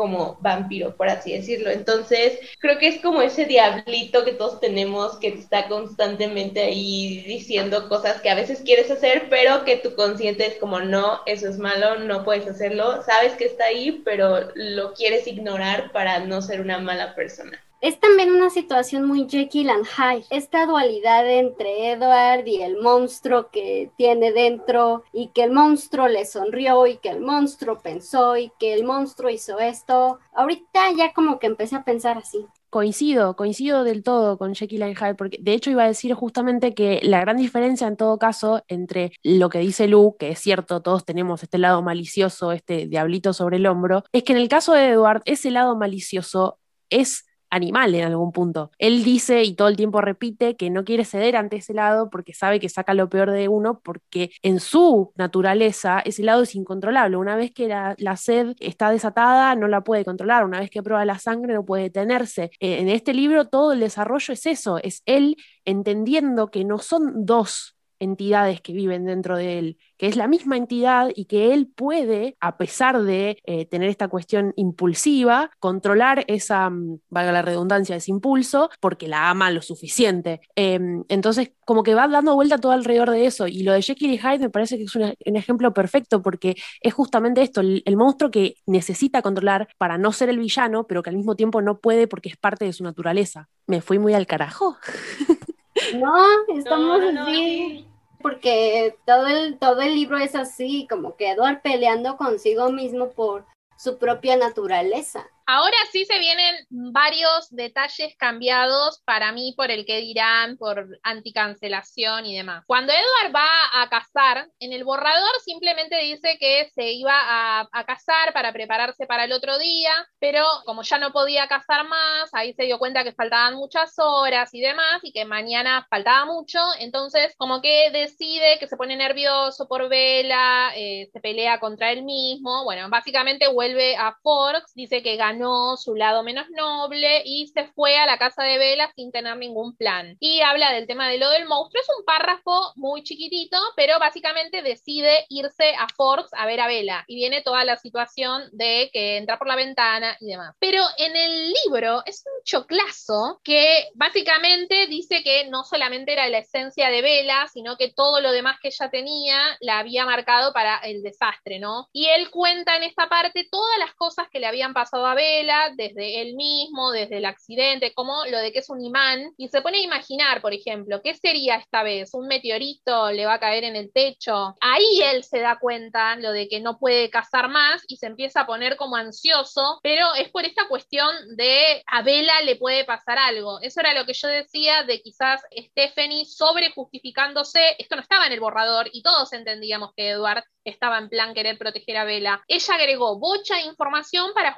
como vampiro, por así decirlo. Entonces, creo que es como ese diablito que todos tenemos que está constantemente ahí diciendo cosas que a veces quieres hacer, pero que tu consciente es como, no, eso es malo, no puedes hacerlo, sabes que está ahí, pero lo quieres ignorar para no ser una mala persona es también una situación muy Jekyll and Hyde. Esta dualidad entre Edward y el monstruo que tiene dentro y que el monstruo le sonrió y que el monstruo pensó y que el monstruo hizo esto. Ahorita ya como que empecé a pensar así. Coincido, coincido del todo con Jekyll and Hyde, porque de hecho iba a decir justamente que la gran diferencia en todo caso entre lo que dice Lu, que es cierto, todos tenemos este lado malicioso, este diablito sobre el hombro, es que en el caso de Edward, ese lado malicioso es animal en algún punto. Él dice y todo el tiempo repite que no quiere ceder ante ese lado porque sabe que saca lo peor de uno, porque en su naturaleza ese lado es incontrolable. Una vez que la, sed está desatada, no la puede controlar. Una vez que prueba la sangre, no puede detenerse. Eh, en este libro todo el desarrollo es eso, es él entendiendo que no son dos entidades que viven dentro de él, que es la misma entidad y que él puede, a pesar de eh, tener esta cuestión impulsiva, controlar esa, mm, valga la redundancia, ese impulso, porque la ama lo suficiente. Em, entonces, como que va dando vuelta todo alrededor de eso. Y lo de Jekyll y Hyde me parece que es un, ejemplo perfecto, porque es justamente esto, el, el monstruo que necesita controlar para no ser el villano, pero que al mismo tiempo no puede porque es parte de su naturaleza. Me fui muy al carajo. No, estamos así. Porque todo el, todo el libro es así, como que Edward peleando consigo mismo por su propia naturaleza. Ahora sí se vienen varios detalles cambiados para mí por el que dirán, por anticancelación y demás. Cuando Edward va a cazar, en el borrador simplemente dice que se iba a, a cazar para prepararse para el otro día, pero como ya no podía cazar más, ahí se dio cuenta que faltaban muchas horas y demás, y que mañana faltaba mucho, entonces como que decide que se pone nervioso por Vela, eh, se pelea contra él mismo, bueno, básicamente vuelve a Forks, dice que ganó su lado menos noble y se fue a la casa de Vela sin tener ningún plan. Y habla del tema de lo del monstruo. Es un párrafo muy chiquitito, pero básicamente decide irse a Forks a ver a Vela. Y viene toda la situación de que entra por la ventana y demás. Pero en el libro es un choclazo que básicamente dice que no solamente era la esencia de Vela, sino que todo lo demás que ella tenía la había marcado para el desastre, ¿no? Y él cuenta en esta parte todas las cosas que le habían pasado a Vela desde él mismo, desde el accidente, como lo de que es un imán, y se pone a imaginar, por ejemplo, ¿qué sería esta vez? ¿Un meteorito le va a caer en el techo? Ahí él se da cuenta lo de que no puede cazar más y se empieza a poner como ansioso, pero es por esta cuestión de a Vela le puede pasar algo. Eso era lo que yo decía de quizás Stephanie sobre justificándose, esto no estaba en el borrador y todos entendíamos que Edward estaba en plan querer proteger a Vela. Ella agregó bocha de información para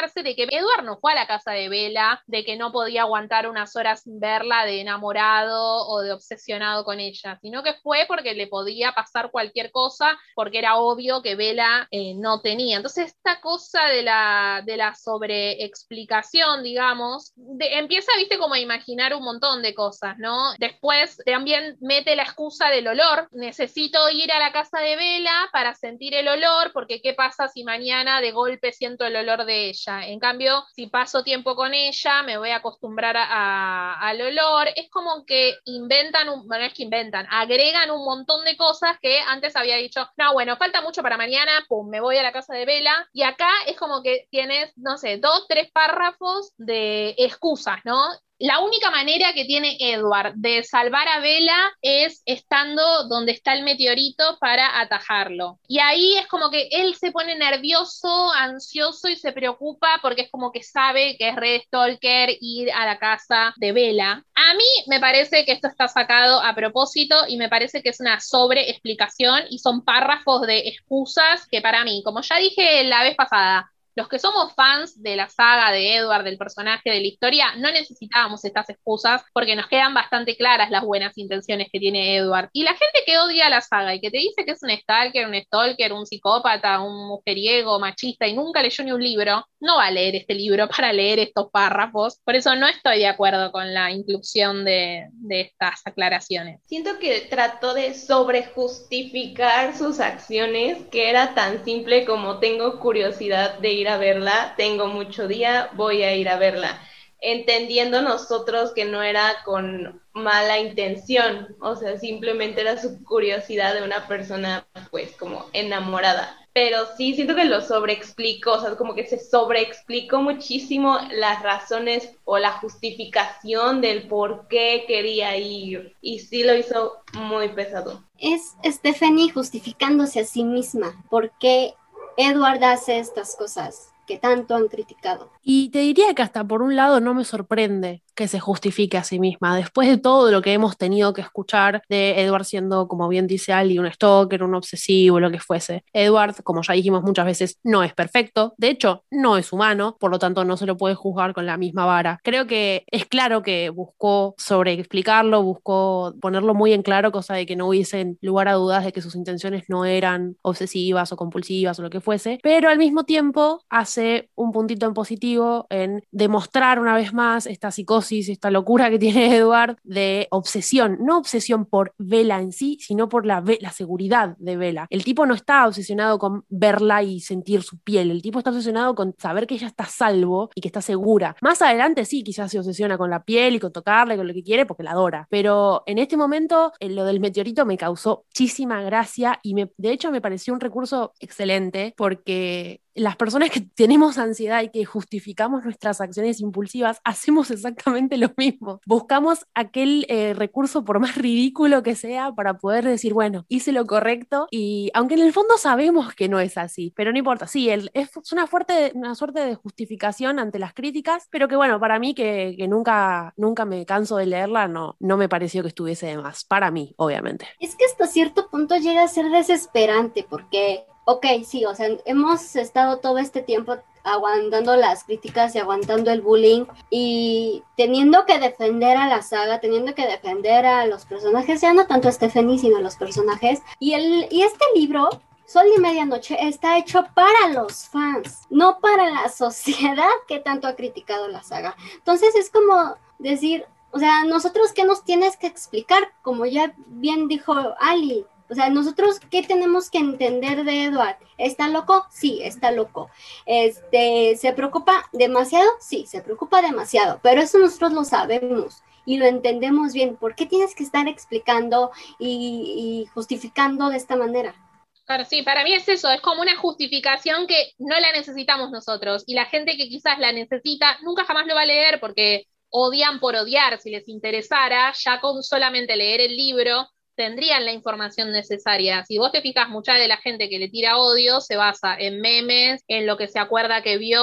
de que Edward no fue a la casa de Vela, de que no podía aguantar unas horas sin verla de enamorado o de obsesionado con ella, sino que fue porque le podía pasar cualquier cosa, porque era obvio que Vela eh, no tenía. Entonces, esta cosa de la, de la sobreexplicación, digamos, empieza, viste, como a imaginar un montón de cosas, ¿no? Después también mete la excusa del olor. Necesito ir a la casa de Vela para sentir el olor, porque ¿qué pasa si mañana de golpe siento el olor de ella? En cambio, si paso tiempo con ella, me voy a acostumbrar al olor. Es como que inventan, un, bueno, es que inventan, agregan un montón de cosas que antes había dicho, no, bueno, falta mucho para mañana, pum, me voy a la casa de Vela. Y acá es como que tienes, no sé, dos, tres párrafos de excusas, ¿no? La única manera que tiene Edward de salvar a Vela es estando donde está el meteorito para atajarlo. Y ahí es como que él se pone nervioso, ansioso y se preocupa porque es como que sabe que es Red Stalker ir a la casa de Vela. A mí me parece que esto está sacado a propósito y me parece que es una sobreexplicación y son párrafos de excusas que para mí, como ya dije la vez pasada, los que somos fans de la saga de Edward, del personaje, de la historia, no necesitábamos estas excusas porque nos quedan bastante claras las buenas intenciones que tiene Edward. Y la gente que odia la saga y que te dice que es un stalker, un stalker, un psicópata, un mujeriego, machista y nunca leyó ni un libro, no va a leer este libro *laughs* para leer estos párrafos. Por eso no estoy de acuerdo con la inclusión de, de estas aclaraciones. Siento que trató de sobrejustificar sus acciones, que era tan simple como tengo curiosidad de ir a verla, tengo mucho día, voy a ir a verla, entendiendo nosotros que no era con mala intención, o sea, simplemente era su curiosidad de una persona pues como enamorada. Pero sí, siento que lo sobreexplico, o sea, como que se sobreexplicó muchísimo las razones o la justificación del por qué quería ir. Y sí lo hizo muy pesado. Es Stephanie justificándose a sí misma. ¿Por qué Edward hace estas cosas que tanto han criticado. Y te diría que hasta por un lado no me sorprende que se justifique a sí misma. Después de todo lo que hemos tenido que escuchar de Edward siendo, como bien dice Ali, un stalker, un obsesivo, lo que fuese. Edward, como ya dijimos muchas veces, no es perfecto. De hecho, no es humano, por lo tanto no se lo puede juzgar con la misma vara. Creo que es claro que buscó sobreexplicarlo, buscó ponerlo muy en claro, cosa de que no hubiesen lugar a dudas de que sus intenciones no eran obsesivas o compulsivas o lo que fuese, pero al mismo tiempo hace hace un puntito en positivo en demostrar una vez más esta psicosis, esta locura que tiene *laughs* Edward de obsesión, no obsesión por Vela en sí, sino por la, la seguridad de Vela. El tipo no está obsesionado con verla y sentir su piel, el tipo está obsesionado con saber que ella está salvo y que está segura. Más adelante sí, quizás se obsesiona con la piel y con tocarle, con lo que quiere, porque la adora. Pero en este momento, eh, lo del meteorito me causó muchísima gracia y me, de hecho me pareció un recurso excelente porque las personas que tenemos ansiedad y que justificamos nuestras acciones impulsivas, hacemos exactamente lo mismo. Buscamos aquel eh, recurso, por más ridículo que sea, para poder decir, bueno, hice lo correcto y aunque en el fondo sabemos que no es así, pero no importa, sí, es una, fuerte, una suerte de justificación ante las críticas, pero que bueno, para mí que, nunca, nunca me canso de leerla, no, no me pareció que estuviese de más, para mí, obviamente. Es que hasta cierto punto llega a ser desesperante porque ok, sí, o sea, hemos estado todo este tiempo aguantando las críticas y aguantando el bullying y teniendo que defender a la saga, teniendo que defender a los personajes, ya no tanto a Stephanie, sino a los personajes. Y, el, y este libro, Sol y Medianoche, está hecho para los fans, no para la *laughs* sociedad que tanto ha criticado la saga. Entonces es como decir, o sea, nosotros qué nos tienes que explicar, como ya bien dijo Ali, o sea, nosotros, ¿qué tenemos que entender de Edward? ¿Está loco? Sí, está loco. Este, ¿Se preocupa demasiado? Sí, se preocupa demasiado, pero eso nosotros lo sabemos y lo entendemos bien. ¿Por qué tienes que estar explicando y, justificando de esta manera? Claro, sí, para mí es eso, es como una justificación que no la necesitamos nosotros y la gente que quizás la necesita nunca jamás lo va a leer porque odian por odiar, si les interesara, ya con solamente leer el libro tendrían la información necesaria. Si vos te fijas, mucha de la gente que le tira odio se basa en memes, en lo que se acuerda que vio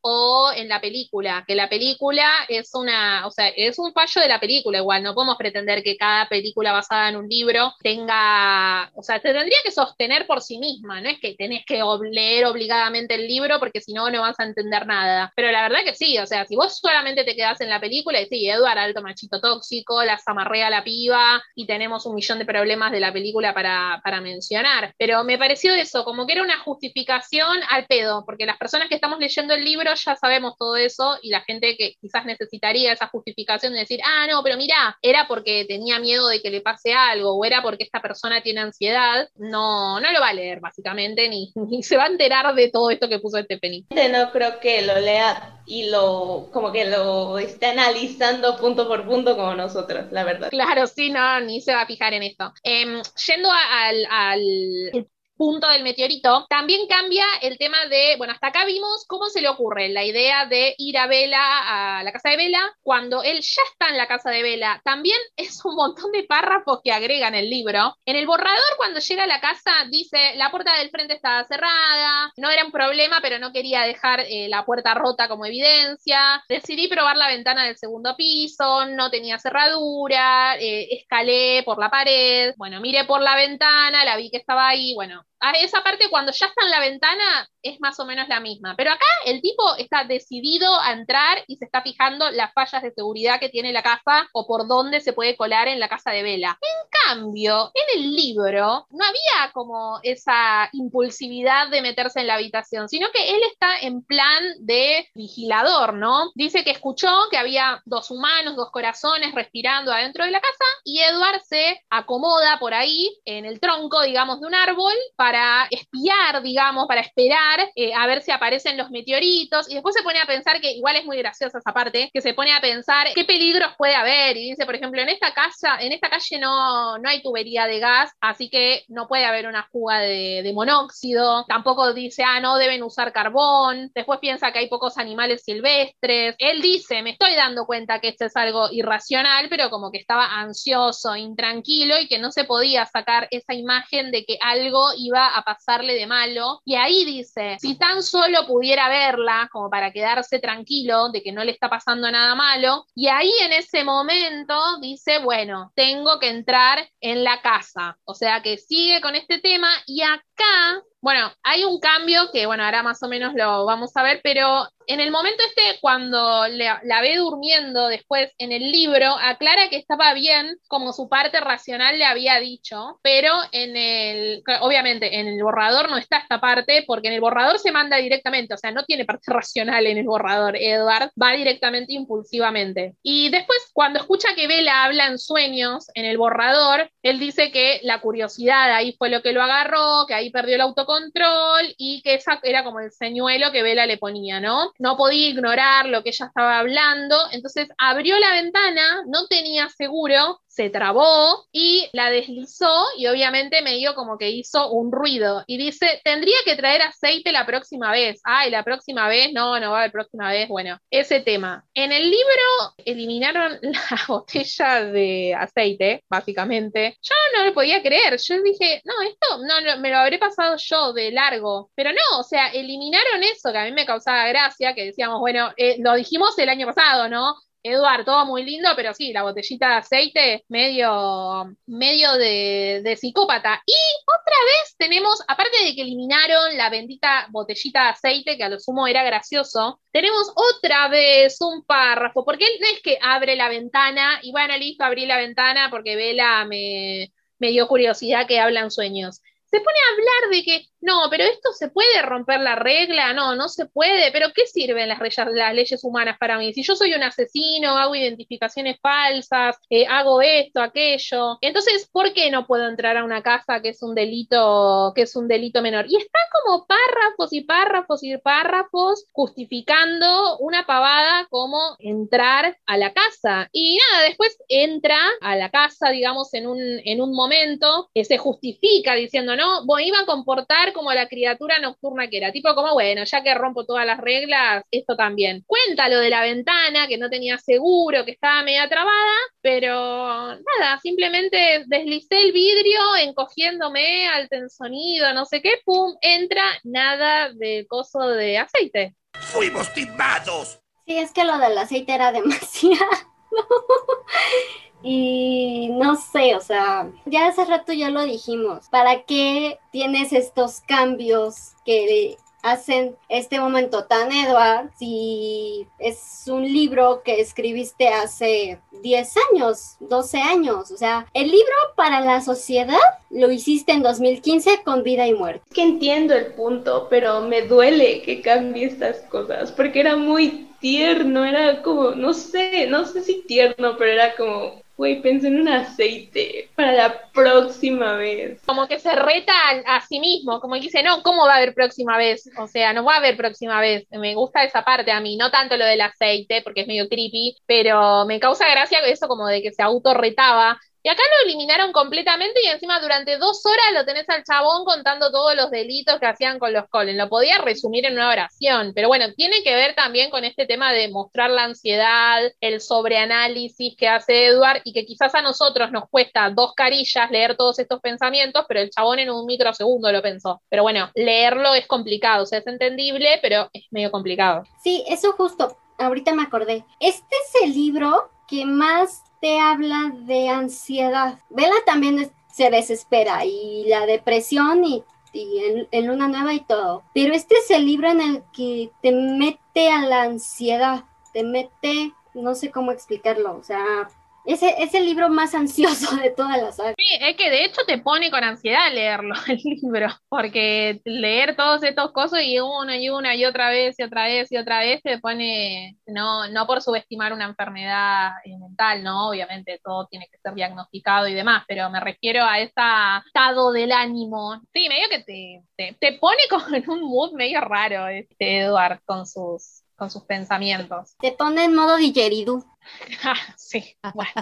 o en la película, que la película es una, o sea, es un fallo de la película igual, no podemos pretender que cada película basada en un libro tenga, o sea, se tendría que sostener por sí misma, no es que tenés que leer obligadamente el libro porque si no, no vas a entender nada. Pero la verdad que sí, o sea, si vos solamente te quedás en la película y sí, Edward, alto machito tóxico, la zamarrea la piba y tenemos un millón de problemas de la película para, mencionar, pero me pareció eso, como que era una justificación al pedo, porque las personas que estamos leyendo el libro ya sabemos todo eso y la gente que quizás necesitaría esa justificación de decir, ah, no, pero mira, era porque tenía miedo de que le pase algo o era porque esta persona tiene ansiedad, no, no lo va a leer básicamente, ni, *laughs* ni se va a enterar de todo esto que puso este penny. No creo que lo lea y lo, como que lo esté analizando punto por punto como nosotros, la verdad. Claro, sí, no, ni se va a fijar en esto. Em, yendo al punto del meteorito, también cambia el tema de, bueno, hasta acá vimos cómo se le ocurre la idea de ir a Vela, a la casa de Vela, cuando él ya está en la casa de Vela. También *laughs* es un montón de párrafos que agregan el libro. En el borrador, cuando llega a la casa, dice, la puerta del frente estaba cerrada, no era un problema, pero no quería dejar eh, la puerta rota como evidencia. Decidí probar la ventana del segundo piso, no tenía cerradura, eh, escalé por la pared, bueno, miré por la ventana, la vi que estaba ahí, bueno, esa parte cuando ya está en la ventana es más o menos la misma. Pero acá el tipo está decidido a entrar y se está fijando las fallas de seguridad que tiene la casa o por dónde se puede colar en la casa de Vela. En cambio, en el libro no había como esa impulsividad de meterse en la habitación, sino que él está en plan de vigilador, ¿no? Dice que escuchó que había dos humanos, dos corazones respirando adentro de la casa y Edward se acomoda por ahí en el tronco, digamos, de un árbol para espiar, digamos, para esperar eh, a ver si aparecen los meteoritos, y después se pone a pensar que igual es muy graciosa esa parte, que se pone a pensar qué peligros puede haber, y dice, por ejemplo, en esta casa, en esta calle no, no hay tubería de gas, así que no puede haber una fuga de, de monóxido, tampoco dice, ah, no deben usar carbón, después piensa que hay pocos animales silvestres, él dice, me estoy dando cuenta que esto es algo irracional, pero como que estaba ansioso, intranquilo y que no se podía sacar esa imagen de que algo iba a pasarle de malo, y ahí dice, si tan solo pudiera verla, como para quedarse tranquilo de que no le está pasando nada malo, y ahí en ese momento dice, bueno, tengo que entrar en la casa, o sea que sigue con este tema y acá Bueno, hay un cambio que, bueno, ahora más o menos lo vamos a ver, pero en el momento este, cuando la ve durmiendo después en el libro, aclara que estaba bien como su parte racional le había dicho, pero en el, obviamente en el borrador no está esta parte, porque en el borrador se manda directamente, o sea, no tiene parte *laughs* racional en el borrador, Edward va directamente impulsivamente. Y después, cuando escucha que Bella habla en sueños en el borrador, él dice que la curiosidad ahí fue lo que lo agarró, que ahí perdió el autocontrol y que esa era como el señuelo que Bella le ponía, ¿no? No podía ignorar lo que ella estaba hablando, entonces abrió la ventana, no tenía seguro, se trabó y la deslizó y obviamente me dio como que hizo un ruido y dice, tendría que traer aceite la próxima vez. Ay, la próxima vez, no, no va la próxima vez. Bueno, ese tema. En el libro eliminaron *laughs* la botella de aceite, básicamente. Yo no lo podía creer. Yo dije, no, esto no, me lo habré pasado yo de largo. Pero no, o sea, eliminaron eso que a mí me causaba gracia, que decíamos, bueno, eh, lo dijimos el año pasado, ¿no? Eduard, todo muy lindo, pero sí, la botellita de aceite, medio, medio de, psicópata. Y otra vez tenemos, aparte de que eliminaron la bendita botellita de aceite, que a lo sumo era gracioso, tenemos otra vez un párrafo, porque él no es que abre la ventana y bueno, listo, abrí la ventana porque Vela me, me dio curiosidad que hablan sueños se pone a hablar de que no, pero esto se puede romper la regla, no, no se puede, pero ¿qué sirven las, leyes humanas para mí? Si yo soy un asesino, hago identificaciones falsas, eh, hago esto, aquello, entonces, ¿por qué no puedo entrar a una casa que es un delito, que es un delito menor? Y están como párrafos y párrafos y párrafos justificando una pavada como entrar a la casa. Y nada, después entra a la casa, digamos, en un, en un momento que se justifica diciendo, no, bueno, iba a comportar como la criatura nocturna que era, tipo como, bueno, ya que rompo todas las reglas, esto también. Cuenta lo de la ventana, que no tenía seguro, que estaba media trabada, pero nada, simplemente deslicé el vidrio encogiéndome al tensonido, no sé qué, pum, entra nada de coso de aceite. Fuimos timados. Sí, es que lo del aceite era *laughs* demasiado. Y no sé, o sea, ya hace rato ya lo dijimos. ¿Para qué tienes estos cambios que hacen este momento tan Edward si es un libro que escribiste hace 10 años, 12 años? O sea, el libro para la sociedad lo hiciste en 2015 con vida y muerte. Que entiendo el punto, pero me duele que cambie estas cosas porque era muy tierno, era como, no sé, no sé si tierno, pero era como Güey, pensé en un aceite para la próxima vez. Como que se reta a, sí mismo, como que dice, no, ¿cómo va a haber próxima vez? O sea, no va a haber próxima vez. Me gusta esa parte a mí, no tanto lo del aceite, porque es medio creepy, pero me causa gracia eso como de que se autorretaba y acá lo eliminaron completamente y encima durante dos horas lo tenés al chabón contando todos los delitos que hacían con los Colen. Lo podía resumir en una oración, pero bueno, tiene que ver también con este tema de mostrar la ansiedad, el sobreanálisis que hace Edward y que quizás a nosotros nos cuesta dos carillas leer todos estos pensamientos, pero el chabón en un microsegundo lo pensó. Pero bueno, leerlo es complicado, o sea, es entendible, pero es medio complicado. Sí, eso justo, ahorita me acordé. Este es el libro que más te habla de ansiedad. Vela también se desespera y la depresión y, en, Luna Nueva y todo. Pero este es el libro en el que te mete a la ansiedad, te mete, no sé cómo explicarlo, o sea, es el libro más ansioso de todas las saga. Sí, es que de hecho te pone con ansiedad leerlo, *laughs* el libro, porque leer todos estos cosas y una y una y otra vez y otra vez y otra vez te pone, no, no por subestimar una enfermedad mental, ¿no? Obviamente todo tiene que ser diagnosticado y demás, pero me refiero a ese estado del ánimo. Sí, medio que te, te, te pone *laughs* con un mood medio raro este Eduard con sus con sus pensamientos. Te pone en modo digeridú. *laughs* Sí, bueno.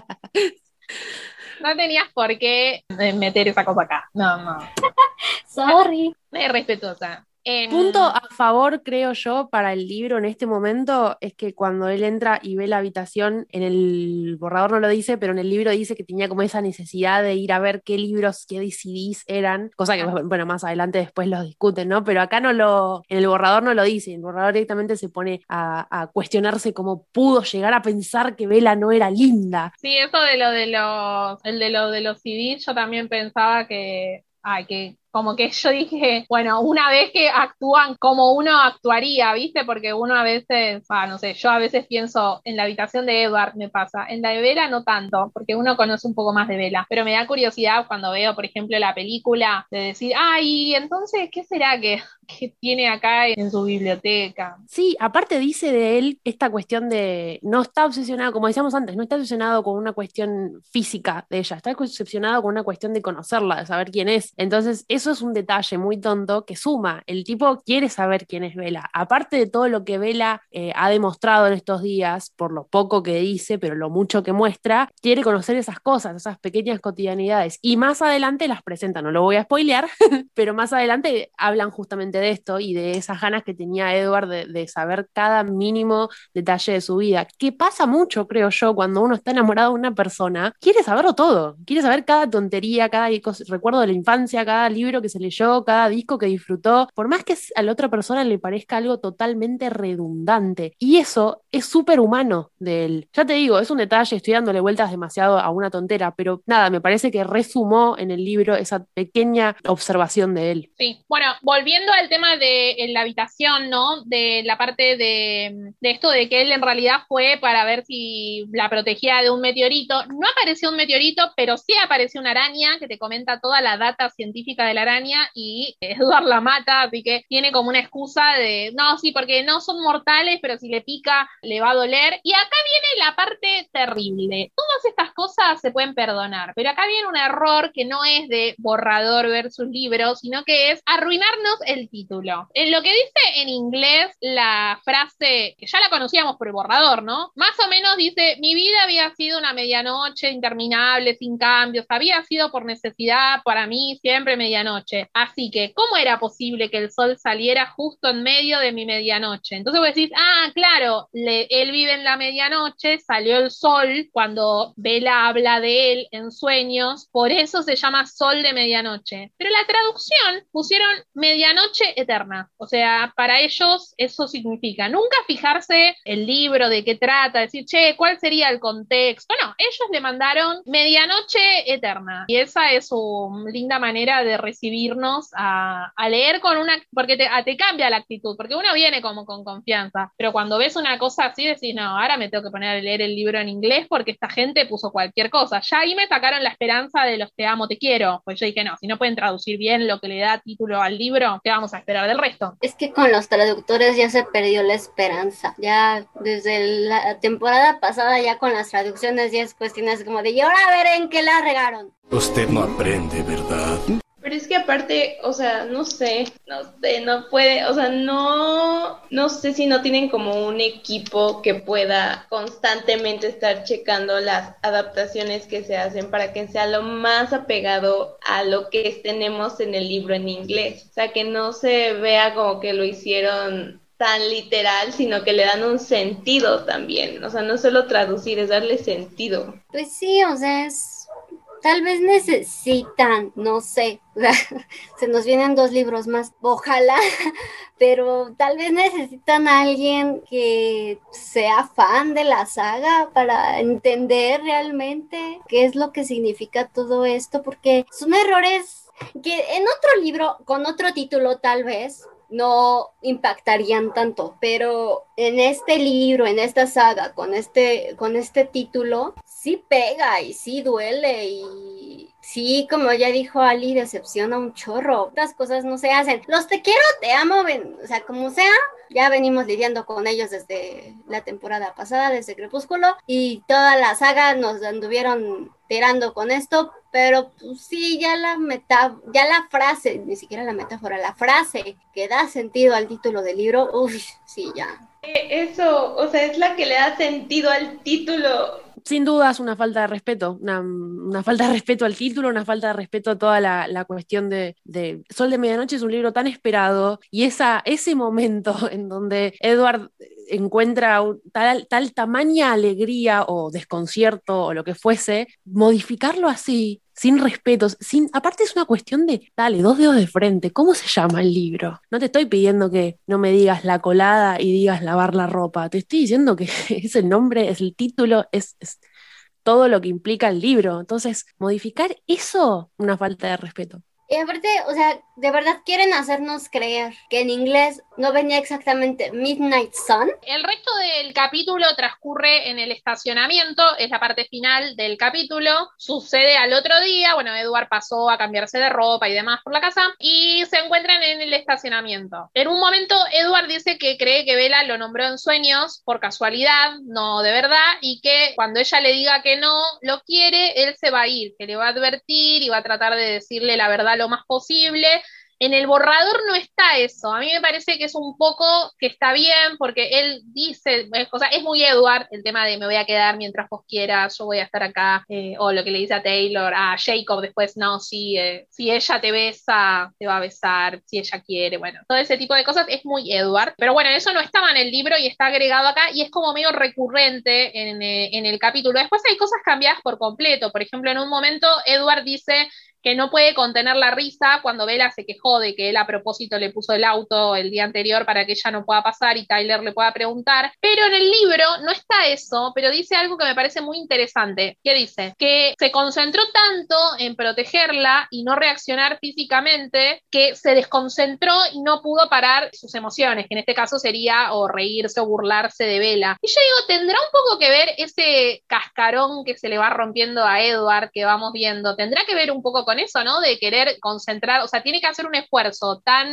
No tenías por qué meter esa cosa acá. No, no. *laughs* Sorry. Es respetuosa. Em, Punto a favor, creo yo, para el libro en este momento es que cuando él entra y ve la habitación, en el borrador no lo dice, pero en el libro dice que tenía como esa necesidad de ir a ver qué libros, qué DCDs eran, cosa que, bueno, más adelante después los discuten, ¿no? Pero acá no lo, en el borrador no lo dice, el borrador directamente se pone a, cuestionarse cómo pudo llegar a pensar que Vela no era linda. Sí, eso de lo de los, el de lo de los CDs, yo también pensaba que, ay, que como que yo dije, bueno, una vez que actúan como uno actuaría, ¿viste? Porque uno a veces, ah, no sé, yo a veces pienso en la habitación de Edward, me pasa, en la de Vela no tanto, porque uno conoce un poco más de Vela, pero me da curiosidad cuando veo, por ejemplo, la película, de decir, ay, entonces, ¿qué será que, que tiene acá en su biblioteca? Sí, aparte dice de él esta cuestión de, no está obsesionado, como decíamos antes, no está obsesionado con una cuestión física de ella, está obsesionado con una cuestión de conocerla, de saber quién es. Entonces, eso es un detalle muy tonto que suma. El tipo quiere saber quién es Vela. Aparte de todo lo que Vela eh, ha demostrado en estos días, por lo poco que dice, pero lo mucho que muestra, quiere conocer esas cosas, esas pequeñas cotidianidades. Y más adelante las presenta, no lo voy a spoilear, *laughs* pero más adelante hablan justamente de esto y de esas ganas que tenía Edward de, de saber cada mínimo detalle de su vida, que pasa mucho, creo yo, cuando uno está enamorado de una persona, quiere saberlo todo, quiere saber cada tontería, cada recuerdo de la infancia, cada libro que se leyó, cada disco que disfrutó, por más que a la otra persona le parezca algo totalmente redundante. Y eso es súper humano de él. Ya te digo, es un detalle, estoy dándole vueltas demasiado a una tontera, pero nada, me parece que resumó en el libro esa pequeña observación de él. Sí, bueno, volviendo al tema de la habitación, ¿no? De la parte de, de esto de que él en realidad fue para ver si la protegía de un meteorito. No apareció un meteorito, pero sí apareció una araña que te comenta toda la data científica de la araña y *laughs* Edward la mata, así que tiene como una excusa de, no, sí, porque no son mortales, pero si le pica le va a doler. Y acá viene la parte terrible. Todas estas cosas se pueden perdonar, pero acá viene un error que no es de borrador versus libro, sino que es arruinarnos el título. En lo que dice en inglés la frase, que ya la conocíamos por el borrador, ¿no? Más o menos dice, mi vida había sido una medianoche interminable, sin cambios, había sido por necesidad para mí siempre medianoche. Así que, ¿cómo era posible que el sol saliera justo en medio de mi medianoche? Entonces vos decís, ah, claro, él vive en la medianoche, salió el sol cuando Vela habla de él en sueños, por eso se llama sol de medianoche. Pero la traducción pusieron medianoche eterna. O sea, para ellos eso significa nunca fijarse el libro de qué trata, decir, che, ¿cuál sería el contexto? No, ellos le mandaron medianoche eterna. Y esa es su linda manera de recibirnos a, leer con una, porque te, te, cambia la actitud, porque uno viene como con confianza, pero cuando ves una cosa así decís, no, ahora me tengo que poner a leer el libro en inglés porque esta gente puso cualquier cosa. Ya ahí me sacaron la esperanza de los te amo, te quiero. Pues yo dije, no, si no pueden traducir bien lo que le da título al libro, ¿qué vamos a esperar del resto? Es que con los traductores ya se perdió la esperanza. Ya desde la temporada pasada, ya con las traducciones, ya es cuestiones como de, y ahora a ver en qué la regaron. Usted no aprende, ¿verdad? Pero es que aparte, o sea, no sé, no sé, no puede, o sea, no, no sé si no tienen como un equipo que pueda constantemente estar checando las adaptaciones que se hacen para que sea lo más apegado a lo que tenemos en el libro en inglés. O sea, que no se vea como que lo hicieron tan literal, sino que le dan un sentido también. O sea, no solo traducir, es darle sentido. Pues sí, o sea, es tal vez necesitan, no sé, *laughs* se nos vienen dos libros más, ojalá, *laughs* pero tal vez necesitan a alguien que sea fan de la saga para entender realmente qué es lo que significa todo esto, porque son errores que en otro libro, con otro título tal vez, no impactarían tanto, pero en este libro, en esta saga, con este, con este título, sí pega y sí duele y sí, como ya dijo Ali, decepciona un chorro. Otras cosas no se hacen. Los te quiero, te amo, ven, o sea, como sea, ya venimos lidiando con ellos desde la temporada pasada, desde Crepúsculo, y toda la saga nos anduvieron tirando con esto, pero pues, sí, ya la meta, ya la frase, ni siquiera la metáfora, la frase que da sentido al título del libro, uff, sí, ya. Eh, eso, o sea, es la que le da sentido al título sin duda es una falta de respeto, una, falta de respeto al título, una falta de respeto a toda la, cuestión de, Sol de Medianoche es un libro tan esperado y esa, ese momento *laughs* en donde Edward encuentra tal, tal tamaña alegría o desconcierto o lo que fuese, modificarlo así sin respetos, sin, aparte es una cuestión de, dale, dos dedos de frente, ¿cómo se llama el libro? No te estoy pidiendo que no me digas la colada y digas lavar la ropa, te estoy diciendo que *laughs* es el nombre, es el título, es, todo lo que implica el libro. Entonces, modificar eso, una falta de respeto. Y aparte, o sea, de verdad quieren hacernos creer que en inglés no venía exactamente Midnight Sun. El resto del capítulo transcurre en el estacionamiento, es la parte final del capítulo. Sucede al otro día, bueno, Edward pasó a cambiarse de ropa y demás por la casa y se encuentran en el estacionamiento. En un momento, Edward dice que cree que Bella lo nombró en sueños por casualidad, no de verdad, y que cuando ella le diga que no lo quiere, él se va a ir, que le va a advertir y va a tratar de decirle la verdad lo más posible en el borrador no está eso. A mí me parece que es un poco que está bien porque él dice, o sea, es muy Edward el tema de me voy a quedar mientras vos quieras, yo voy a estar acá, eh, o lo que le dice a Taylor, a Jacob después, no, si, eh, si ella te besa, te va a besar, si ella quiere, bueno, todo ese tipo de cosas es muy Edward. Pero bueno, eso no estaba en el libro y está agregado acá y es como medio recurrente en, eh, en el capítulo. Después hay cosas cambiadas por completo. Por ejemplo, en un momento Edward dice que no puede contener la risa cuando Bella se quejó de que él a propósito le puso el auto el día anterior para que ella no pueda pasar y Tyler le pueda preguntar. Pero en el libro no está eso, pero dice algo que me parece muy interesante. ¿Qué dice? Que se concentró tanto en protegerla y no reaccionar físicamente que se desconcentró y no pudo parar sus emociones, que en este caso sería o reírse o burlarse de Bella. Y yo digo, ¿tendrá un poco que ver ese cascarón que se le va rompiendo a Edward que vamos viendo? ¿Tendrá que ver un poco con eso, ¿no? De querer concentrar, o sea, tiene que hacer un esfuerzo tan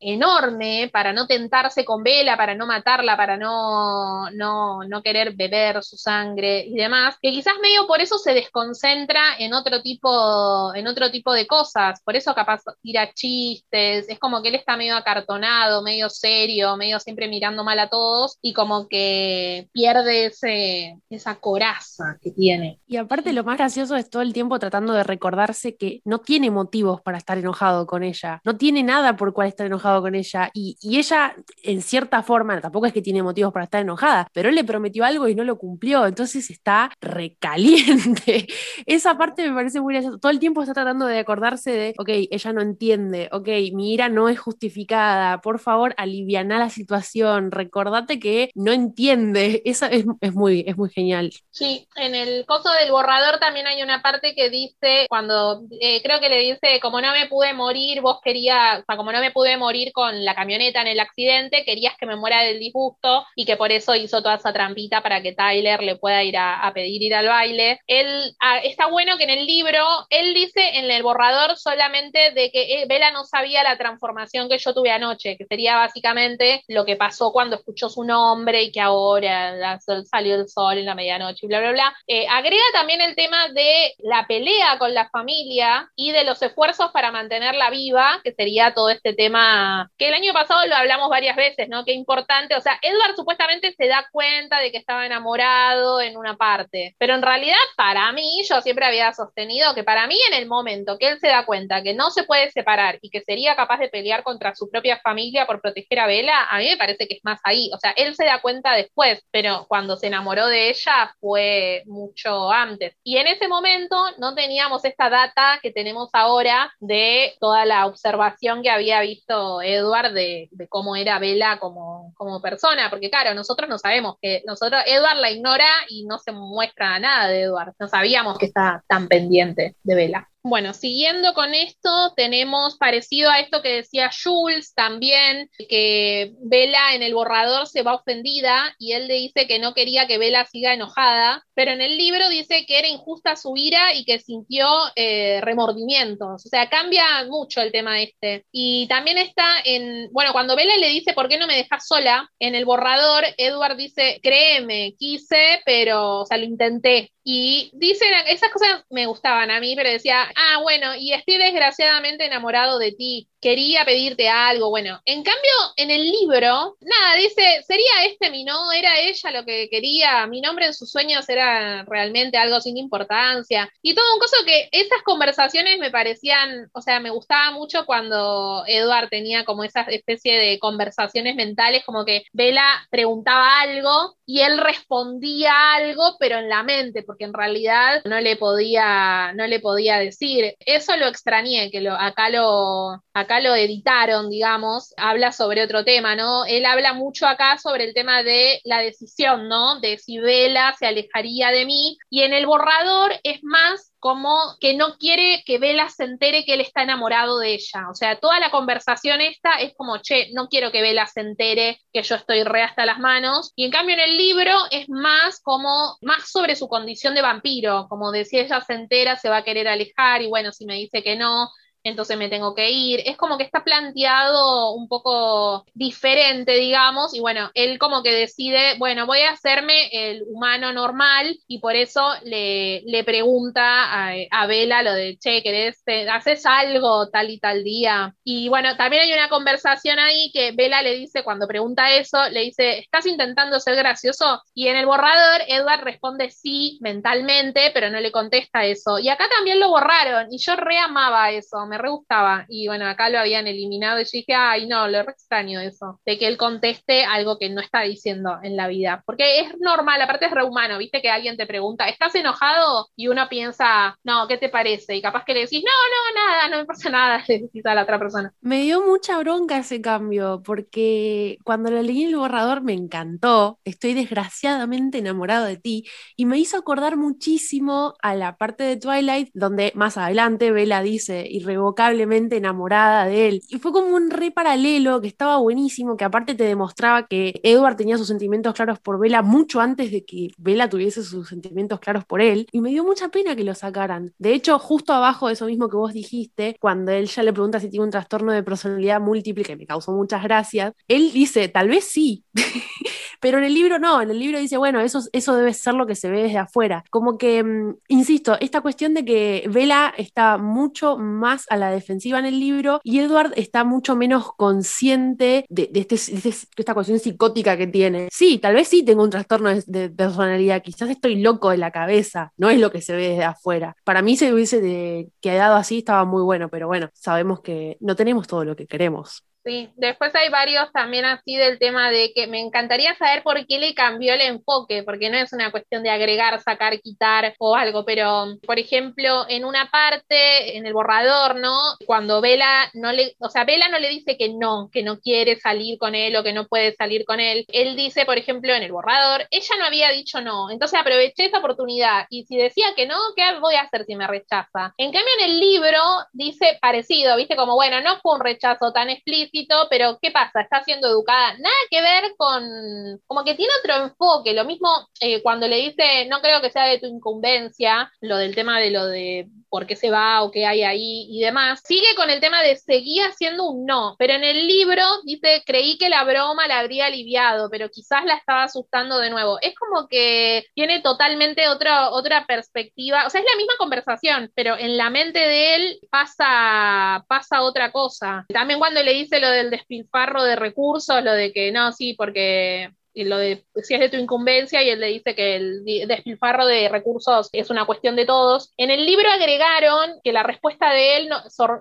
enorme para no tentarse con Vela, para no matarla, para no, no, no querer beber su sangre y demás, que quizás medio por eso se desconcentra en otro tipo, en otro tipo de cosas, por eso capaz tira chistes, es como que él está medio acartonado, medio serio, medio siempre mirando mal a todos y como que pierde ese, esa coraza que tiene. Y aparte lo más gracioso es todo el tiempo tratando de recordarse que no tiene motivos para estar enojado con ella, no tiene nada por cual estar enojado con ella y, ella en cierta forma, tampoco es que tiene motivos para estar enojada, pero le prometió algo y no lo cumplió, entonces está recaliente. *laughs* Esa parte me parece muy. Todo el tiempo está tratando de acordarse de, ok, ella no entiende, ok, mi ira no es justificada, por favor, aliviana la situación, recordate que no entiende. *laughs* Esa es, es, muy, es muy genial. Sí, en el coso del borrador también hay una parte que dice cuando eh, creo que le dice, como no me pude morir, vos querías, o sea, como no me pude morir con la camioneta en el accidente, querías que me muera del disgusto y que por eso hizo toda esa trampita para que Tyler le pueda ir a, pedir ir al baile. Él, ah, está bueno que en el libro, él dice en el borrador solamente de que Bella no sabía la transformación que yo tuve anoche, que sería básicamente lo que pasó cuando escuchó su nombre y que ahora salió el sol en la medianoche y bla, bla, bla. Eh, agrega también el tema de la pelea con la familia y de los esfuerzos para mantenerla viva, que sería todo este tema que el año pasado lo hablamos varias veces, ¿no? Qué importante, o sea, Edward supuestamente se da cuenta de que estaba enamorado en una parte, pero en realidad para mí, yo siempre había sostenido que para mí en el momento que él se da cuenta que no se puede separar y que sería capaz de pelear contra su propia familia por proteger a Bella, a mí me parece que es más ahí, o sea, él se da cuenta después, pero cuando se enamoró de ella fue mucho antes. Y en ese momento no teníamos esta data que tenemos ahora de toda la observación que había visto Edward de, cómo era Bella como, como, persona, porque claro, nosotros no sabemos que nosotros, Edward la ignora y no se muestra nada de Edward, no sabíamos que está tan pendiente de Bella. Bueno, siguiendo con esto, tenemos parecido a esto que decía Jules también, que Bella en el borrador se va ofendida y él le dice que no quería que Bella siga enojada, pero en el libro dice que era injusta su ira y que sintió eh, remordimientos. O sea, cambia mucho el tema este. Y también está en, bueno, cuando Bella le dice, ¿por qué no me dejas sola? En el borrador, Edward dice, créeme, quise, pero, o sea, lo intenté. Y dicen, esas cosas me gustaban a mí, pero decía, ah, bueno, y estoy desgraciadamente enamorado de ti quería pedirte algo. Bueno, en cambio, en el libro, nada, dice, sería este mi no, era ella lo que quería, mi nombre en sus sueños era realmente algo sin importancia. Y todo un caso que esas conversaciones me parecían, o sea, me gustaba mucho cuando Edward tenía como esa especie de conversaciones mentales, como que Vela preguntaba algo y él respondía algo, pero en la mente, porque en realidad no le podía, no le podía decir. Eso lo extrañé, que lo, acá lo, acá lo editaron, digamos, habla sobre otro tema, ¿no? Él habla mucho acá sobre el tema de la decisión, ¿no? De si Vela se alejaría de mí. Y en el borrador es más como que no quiere que Vela se entere que él está enamorado de ella. O sea, toda la conversación esta es como, che, no quiero que Vela se entere que yo estoy re hasta las manos. Y en cambio en el libro es más como, más sobre su condición de vampiro, como de si ella se entera se va a querer alejar y bueno, si me dice que no, entonces me tengo que ir. Es como que está planteado un poco diferente, digamos, y bueno, él como que decide, bueno, voy a hacerme el humano normal y por eso le, pregunta a, a Vela lo de, che, ¿querés, haces algo tal y tal día? Y bueno, también hay una conversación ahí que Vela le dice, cuando pregunta eso, le dice, ¿estás intentando ser gracioso? Y en el borrador, Edward responde sí mentalmente, pero no le contesta eso. Y acá también lo borraron y yo reamaba eso me re gustaba. Y bueno, acá lo habían eliminado y yo dije, ay, no, lo re extraño eso, de que él conteste algo que no está diciendo en la vida. Porque es normal, aparte es rehumano, viste que alguien te pregunta, ¿estás enojado? Y uno piensa, no, ¿qué te parece? Y capaz que le decís, no, no, nada, no me pasa nada, *laughs* le decís a la otra persona. Me dio mucha bronca ese cambio, porque cuando lo leí en el borrador me encantó, estoy desgraciadamente enamorado de ti, y me hizo acordar muchísimo a la parte de Twilight, donde más adelante Bella dice, y irrevocablemente enamorada de él. Y fue como un re paralelo que estaba buenísimo, que aparte te demostraba que Edward tenía sus sentimientos claros por Bella mucho antes de que Bella tuviese sus sentimientos claros por él. Y me dio mucha pena que lo sacaran. De hecho, justo abajo de eso mismo que vos dijiste, cuando él ya le pregunta si tiene un trastorno de personalidad múltiple, que me causó muchas gracias, él dice, tal vez sí. *laughs* Pero en el libro no, en el libro dice, bueno, eso, eso debe ser lo que se ve desde afuera. Como que, mm, insisto, esta cuestión de que Bella está mucho más a la defensiva en el libro y Edward está mucho menos consciente de, este, de, esta cuestión psicótica que tiene. Sí, tal vez sí tengo un trastorno de, personalidad, quizás estoy loco de la cabeza, no es lo que se ve desde afuera. Para mí se hubiese quedado así, estaba muy bueno, pero bueno, sabemos que no tenemos todo lo que queremos. Sí, después hay varios también así del tema de que me encantaría saber por qué le cambió el enfoque, porque no es una cuestión de agregar, sacar, quitar o algo, pero por ejemplo, en una parte, en el borrador, ¿no? Cuando Vela no le, o sea, Vela no le dice que no, que no quiere salir con él o que no puede salir con él. Él dice, por ejemplo, en el borrador, ella no había dicho no, entonces aproveché esa oportunidad y si decía que no, ¿qué voy a hacer si me rechaza? En cambio, en el libro dice parecido, ¿viste? Como, bueno, no fue un rechazo tan explícito pero ¿qué pasa? Está siendo educada. Nada que ver con, como que tiene otro enfoque. Lo mismo eh, cuando le dice, no creo que sea de tu incumbencia, lo del tema de lo de por qué se va o qué hay ahí y demás. Sigue con el tema de seguía siendo un no, pero en el libro dice, creí que la broma la habría aliviado, pero quizás la estaba asustando de nuevo. Es como que tiene totalmente otra, otra perspectiva, o sea, es la misma conversación, pero en la mente de él pasa, pasa otra cosa. También cuando le dice lo del despilfarro de recursos, lo de que no, sí, porque y lo de si es de tu incumbencia y él le dice que el despilfarro de recursos es una cuestión de todos. En el libro agregaron que la respuesta de él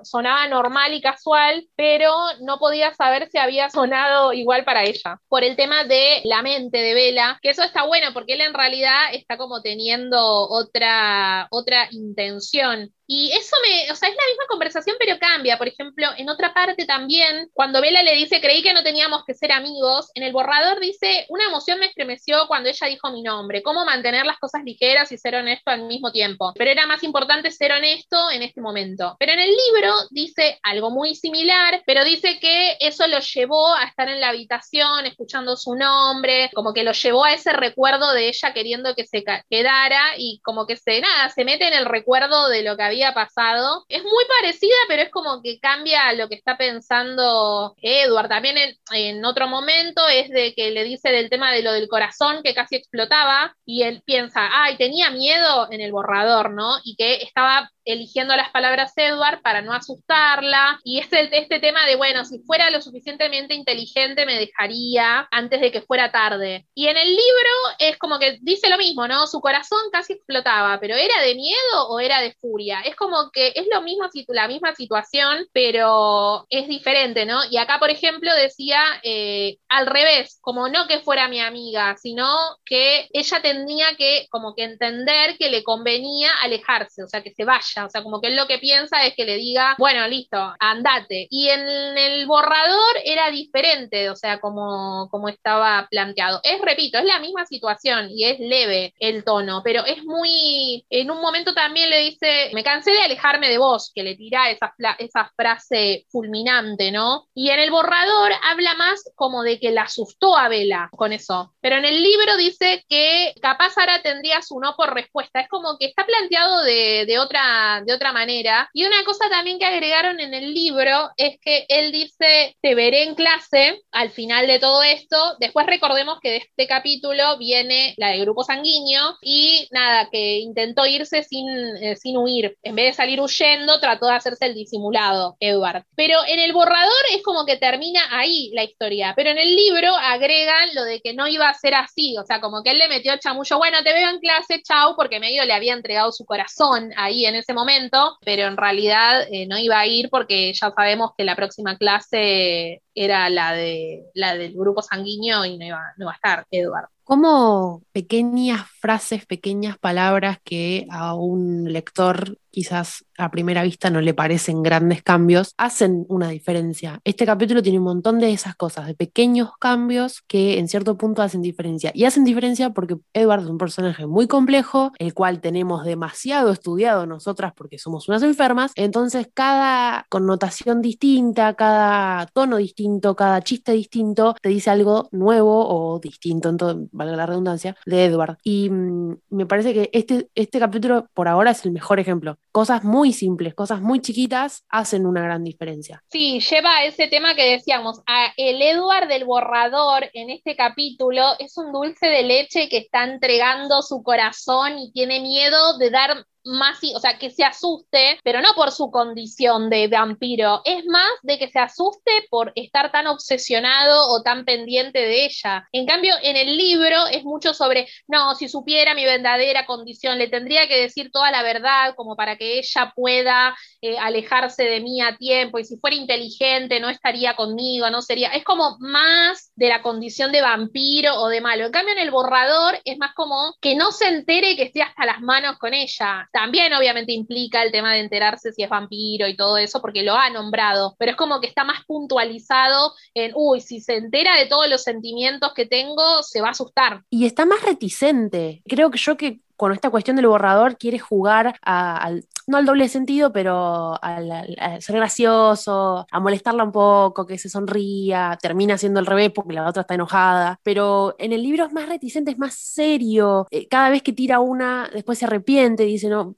sonaba normal y casual, pero no podía saber si había sonado igual para ella, por el tema de la mente de Vela, que eso está bueno porque él en realidad está como teniendo otra, otra intención y eso me, o sea, es la misma conversación, pero cambia. Por ejemplo, en otra parte también, cuando Bella le dice, creí que no teníamos que ser amigos, en el borrador dice, una emoción me estremeció cuando ella dijo mi nombre, cómo mantener las cosas ligeras y ser honesto al mismo tiempo. Pero era más importante ser honesto en este momento. Pero en el libro dice algo muy similar, pero dice que eso lo llevó a estar en la habitación escuchando su nombre, como que lo llevó a ese recuerdo de ella queriendo que se quedara y como que se, nada, se mete en el recuerdo de lo que había pasado. Es muy parecida, pero es como que cambia lo que está pensando Edward. También en, en, otro momento es de que le dice del tema de lo del corazón que casi explotaba y él piensa, ay, tenía miedo en el borrador, ¿no? Y que estaba eligiendo las palabras Edward para no asustarla. Y este, este tema de, bueno, si fuera lo suficientemente inteligente me dejaría antes de que fuera tarde. Y en el libro es como que dice lo mismo, ¿no? Su corazón casi explotaba, pero ¿era de miedo o era de furia? Es como que es lo mismo, la misma situación, pero es diferente, ¿no? Y acá, por ejemplo, decía eh, al revés, como no que fuera mi amiga, sino que ella tenía que como que entender que le convenía alejarse, o sea, que se vaya, o sea, como que él lo que piensa es que le diga, bueno, listo, andate. Y en el borrador era diferente, o sea, como, como estaba planteado. Es, repito, es la misma situación y es leve el tono, pero es muy, en un momento también le dice, me cansé de alejarme de vos, que le tira esa, esa frase fulminante, ¿no? Y en el borrador habla más como de que la asustó a Vela con eso, pero en el libro dice que capaz ahora tendría su no por respuesta, es como que está planteado de, de, otra, de otra manera. Y una cosa también que agregaron en el libro es que él dice, te veré en clase al final de todo esto, después recordemos que de este capítulo viene la de grupo sanguíneo y nada, que intentó irse sin, eh, sin huir. En vez de salir huyendo, trató de hacerse el disimulado, Edward. Pero en el borrador es como que termina ahí la historia. Pero en el libro agregan lo de que no iba a ser así. O sea, como que él le metió chamullo, bueno, te veo en clase, chau, porque medio le había entregado su corazón ahí en ese momento, pero en realidad eh, no iba a ir porque ya sabemos que la próxima clase era la de la del grupo sanguíneo y no iba, no iba a estar Edward. Como pequeñas frases, pequeñas palabras que a un lector quizás a primera vista no le parecen grandes cambios, hacen una diferencia. Este capítulo tiene un montón de esas cosas, de pequeños cambios que en cierto punto hacen diferencia. Y hacen diferencia porque Edward es un personaje muy complejo, el cual tenemos demasiado estudiado nosotras porque somos unas enfermas, entonces cada connotación distinta, cada tono distinto, cada chiste distinto, te dice algo nuevo o distinto, entonces, valga la redundancia, de Edward. Y mm, me parece que este, este capítulo por ahora es el mejor ejemplo cosas muy simples, cosas muy chiquitas, hacen una gran diferencia. Sí, lleva a ese tema que decíamos, a el Edward del borrador en este capítulo es un dulce de leche que está entregando su corazón y tiene miedo de dar más, o sea, que se asuste, pero no por su condición de vampiro, es más de que se asuste por estar tan obsesionado o tan pendiente de ella. En cambio, en el libro es mucho sobre, no, si supiera mi verdadera condición, le tendría que decir toda la verdad como para que ella pueda eh, alejarse de mí a tiempo y si fuera inteligente no estaría conmigo, no sería, es como más de la condición de vampiro o de malo. En cambio, en el borrador es más como que no se entere que esté hasta las manos con ella también obviamente implica el tema de enterarse si es vampiro y todo eso, porque lo ha nombrado, pero es como que está más puntualizado en, uy, si se entera de todos los sentimientos que tengo, se va a asustar. Y está más reticente. Creo que yo que con esta cuestión del borrador quiere jugar al, no al doble sentido, pero al, a ser gracioso, a molestarla un poco, que se sonría, termina siendo el revés porque la otra está enojada, pero en el libro es más reticente, es más serio, eh, cada vez que tira una, después se arrepiente, dice, no,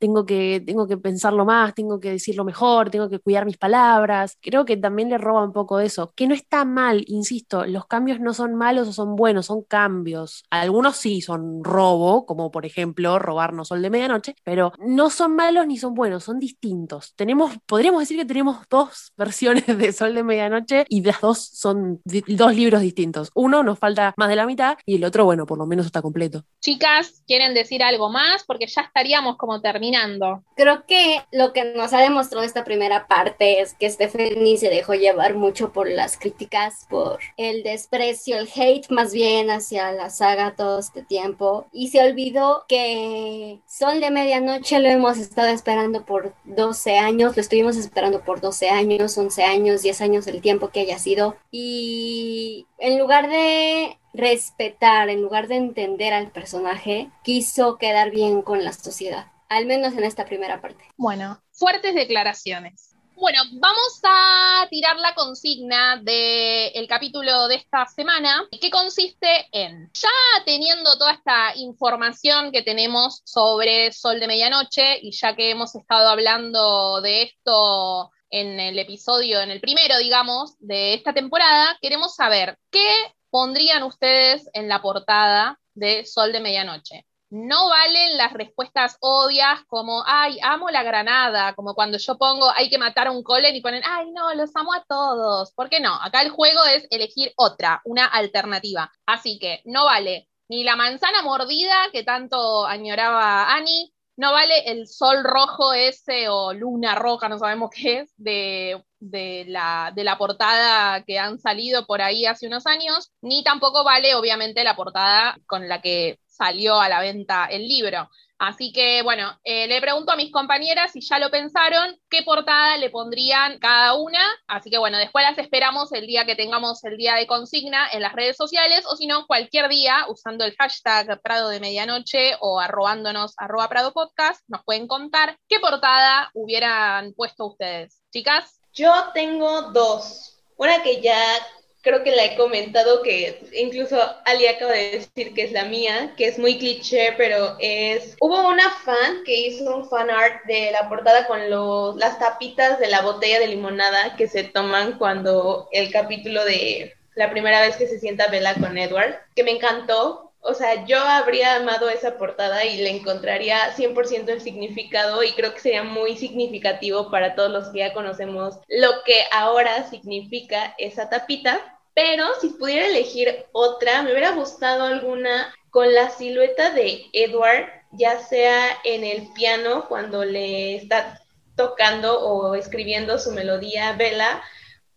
tengo que, tengo que pensarlo más, tengo que decirlo mejor, tengo que cuidar mis palabras. Creo que también le roba un poco eso, que no está mal, insisto, los cambios no son malos o son buenos, son cambios. Algunos sí son robo, como por ejemplo robarnos sol de medianoche, pero no son malos ni son buenos, son distintos. Tenemos, podríamos decir que tenemos dos *laughs* versiones de sol de medianoche y las dos son dos libros distintos. Uno nos falta más de la mitad y el otro, bueno, por lo menos está completo. Chicas, ¿quieren decir algo más? Porque ya estaríamos como terminando Creo que lo que nos ha demostrado esta primera parte es que Stephanie se dejó llevar mucho por las críticas, por el desprecio, el hate más bien hacia la saga todo este tiempo. Y se olvidó que Sol de Medianoche lo hemos estado esperando por 12 años, lo estuvimos esperando por 12 años, 11 años, 10 años, el tiempo que haya sido. Y en lugar de respetar, en lugar de entender al personaje, quiso quedar bien con la sociedad al menos en esta primera parte. Bueno, fuertes declaraciones. Bueno, vamos a tirar la consigna del capítulo de esta semana, que consiste en, ya teniendo toda esta información que tenemos sobre Sol de Medianoche, y ya que hemos estado hablando de esto en el episodio, en el primero, digamos, de esta temporada, queremos saber qué pondrían ustedes en la portada de Sol de Medianoche no valen las respuestas obvias como, ay, amo la granada, como cuando yo pongo, hay que matar a un colen y ponen, ay, no, los amo a todos. ¿Por qué no? Acá el juego es elegir otra, una alternativa. Así que no vale ni la manzana mordida que tanto añoraba Annie, no vale el sol rojo ese o luna roja, no sabemos *laughs* qué es, de, de, la, de la portada que han salido por ahí hace unos años, ni tampoco vale obviamente la portada con la que salió a la venta el libro. Así que, bueno, eh, le pregunto a mis compañeras si ya lo pensaron, qué portada le pondrían cada una. Así que, bueno, después las esperamos el día que tengamos el día de consigna en las redes sociales, o si no, cualquier día, usando el hashtag Prado de Medianoche o arrobándonos arroba Prado Podcast, nos pueden contar qué portada hubieran puesto ustedes. Chicas. Yo tengo dos. Una que ya creo que la he comentado que incluso Ali acaba de decir que es la mía, que es muy cliché, pero es... Hubo una fan que hizo un fan art de la portada con los, las tapitas de la botella de limonada que se toman cuando el capítulo de la primera vez que se sienta Bella con Edward, que me encantó. O sea, yo habría amado esa portada y le encontraría 100% el significado y creo que sería muy significativo para todos los que ya conocemos lo que ahora significa esa tapita. Pero si pudiera elegir otra, me hubiera gustado alguna con la silueta de Edward, ya sea en el piano cuando le está tocando o escribiendo su melodía Vela,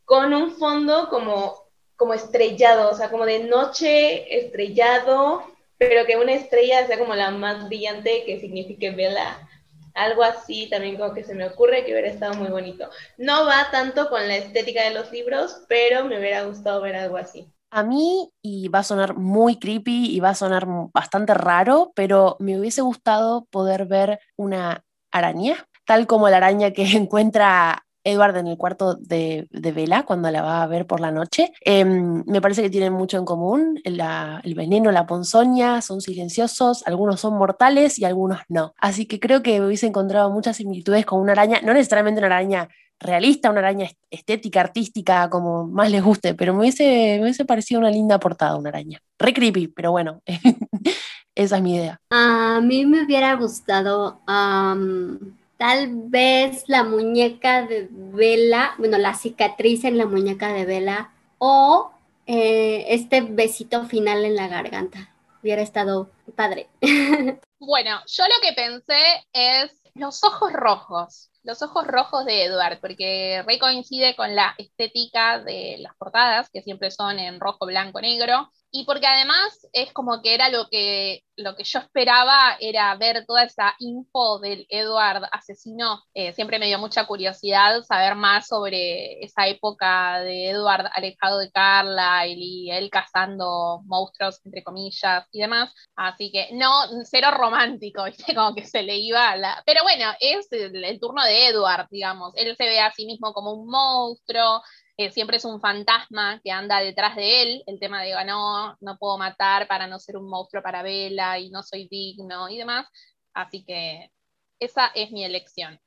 con un fondo como como estrellado, o sea, como de noche estrellado, pero que una estrella sea como la más brillante que signifique vela. Algo así también como que se me ocurre que hubiera estado muy bonito. No va tanto con la estética de los libros, pero me hubiera gustado ver algo así. A mí, y va a sonar muy creepy y va a sonar bastante raro, pero me hubiese gustado poder ver una araña, tal como la araña que *laughs* encuentra Edward en el cuarto de, de Vela cuando la va a ver por la noche. Em, me parece que tienen mucho en común. el veneno, la ponzoña son silenciosos, algunos son mortales y algunos no. Así que creo que hubiese encontrado muchas similitudes con una araña, no necesariamente una araña realista, una araña estética, artística, como más les guste, pero me hubiese, me hubiese parecido una linda portada, una araña. Re creepy, pero bueno, *laughs* esa es mi idea. A mí me hubiera gustado tal vez la muñeca de Vela, bueno, la cicatriz en la muñeca de Vela o eh, este besito final en la garganta. Hubiera estado padre. *laughs* Bueno, yo lo que pensé es los ojos rojos, los ojos rojos de Edward, porque re coincide con la estética de las portadas, que siempre son en rojo, blanco, negro, y porque además es como que era lo que, lo que yo esperaba, era ver toda esa info del Edward asesino. Eh, siempre me dio mucha curiosidad saber más sobre esa época de Edward alejado de Carla y él cazando monstruos, entre comillas, y demás. Así que no, cero romántico, *laughs* ¿viste? Como que se le iba la... Pero bueno, es el, el turno de Edward, digamos. Él se ve a sí mismo como un monstruo, siempre es un fantasma que anda detrás de él, el tema de, no, no puedo matar para no ser un monstruo para Vela y no soy digno y demás. Así que esa es mi elección.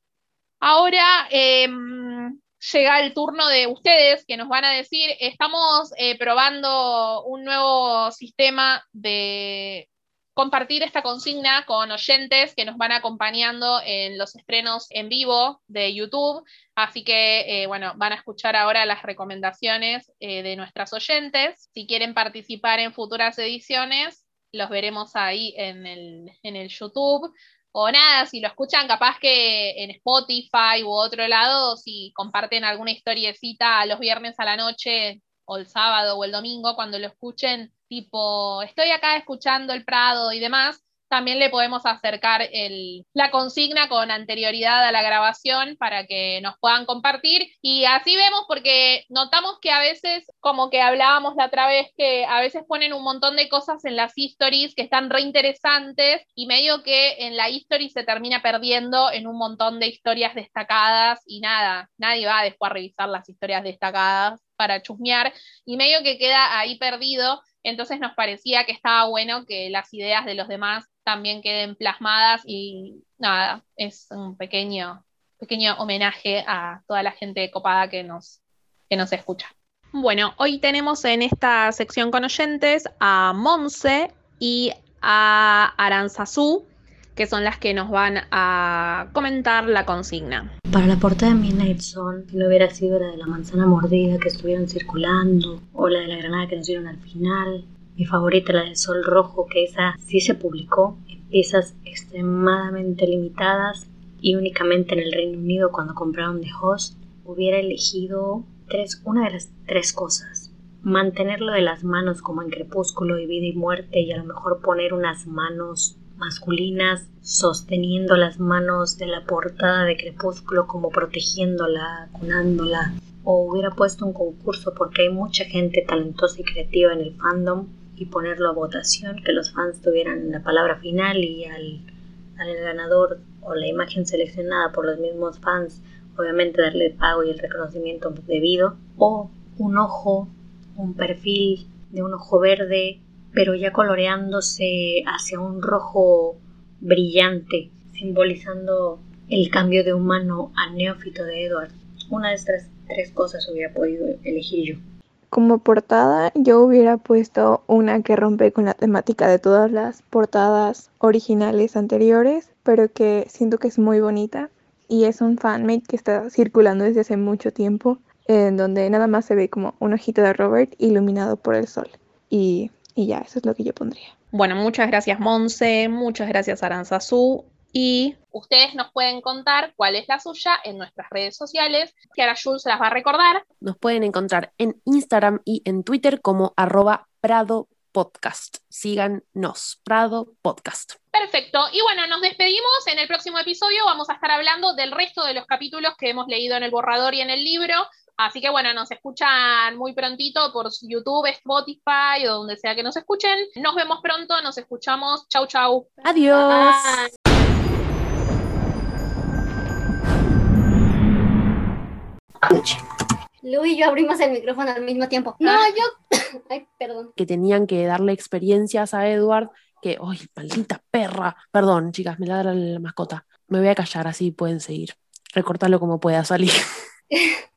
Ahora em, llega el turno de ustedes que nos van a decir, estamos eh, probando un nuevo sistema de compartir esta consigna con oyentes que nos van acompañando en los estrenos en vivo de YouTube. Así que, eh, bueno, van a escuchar ahora las recomendaciones eh, de nuestras oyentes. Si quieren participar en futuras ediciones, los veremos ahí en el, en el YouTube. O nada, si lo escuchan capaz que en Spotify u otro lado, si comparten alguna historiecita los viernes a la noche o el sábado o el domingo, cuando lo escuchen, tipo, estoy acá escuchando el Prado y demás, también le podemos acercar el, la consigna con anterioridad a la grabación para que nos puedan compartir. Y así vemos porque notamos que a veces, como que hablábamos la otra vez, que a veces ponen un montón de cosas en las histories que están reinteresantes y medio que en la history se termina perdiendo en un montón de historias destacadas y nada, nadie va después a revisar las historias destacadas para chusmear y medio que queda ahí perdido entonces nos parecía que estaba bueno que las ideas de los demás también queden plasmadas y nada, es un pequeño, pequeño homenaje a toda la gente copada que nos, que nos escucha. Bueno, hoy tenemos en esta sección con oyentes a Monse y a Aranzazú, que son las que nos van a comentar la consigna. Para la portada de Midnight Zone, no hubiera sido la de la manzana mordida que estuvieron circulando, o la de la granada que nos dieron al final. Mi favorita, la del sol rojo, que esa sí se publicó en piezas extremadamente limitadas y únicamente en el Reino Unido cuando compraron The Host, hubiera elegido tres, una de las tres cosas. Mantenerlo de las manos como en Crepúsculo y Vida y Muerte y a lo mejor poner unas manos masculinas sosteniendo las manos de la portada de Crepúsculo como protegiéndola, cunándola. O hubiera puesto un concurso porque hay mucha gente talentosa y creativa en el fandom y ponerlo a votación, que los fans tuvieran la palabra final y al, al ganador o la imagen seleccionada por los mismos fans, obviamente darle el pago y el reconocimiento debido, o un ojo, un perfil de un ojo verde, pero ya coloreándose hacia un rojo brillante, simbolizando el cambio de humano a neófito de Edward. Una de estas tres cosas hubiera podido elegir yo. Como portada yo hubiera puesto una que rompe con la temática de todas las portadas originales anteriores, pero que siento que es muy bonita y es un fanmate que está circulando desde hace mucho tiempo, en donde nada más se ve como un ojito de Robert iluminado por el sol. Y, y ya, eso es lo que yo pondría. Bueno, muchas gracias Monse, muchas gracias Aranzazú y ustedes nos pueden contar cuál es la suya en nuestras redes sociales, que ahora Jules se las va a recordar. Nos pueden encontrar en Instagram y en Twitter como arroba Prado Podcast. Síganos, Prado Podcast. Perfecto. Y bueno, nos despedimos. En el próximo episodio vamos a estar hablando del resto de los capítulos que hemos leído en el borrador y en el libro. Así que bueno, nos escuchan muy prontito por YouTube, Spotify o donde sea que nos escuchen. Nos vemos pronto, nos escuchamos. Chau, chau. Adiós. Lu y yo abrimos el micrófono al mismo tiempo. No, yo. *coughs* Ay, perdón. Que tenían que darle experiencias a Edward. Que, ¡ay, maldita perra! Perdón, chicas, me ladra la mascota. Me voy a callar, así pueden seguir. Recortarlo como pueda salir. *laughs*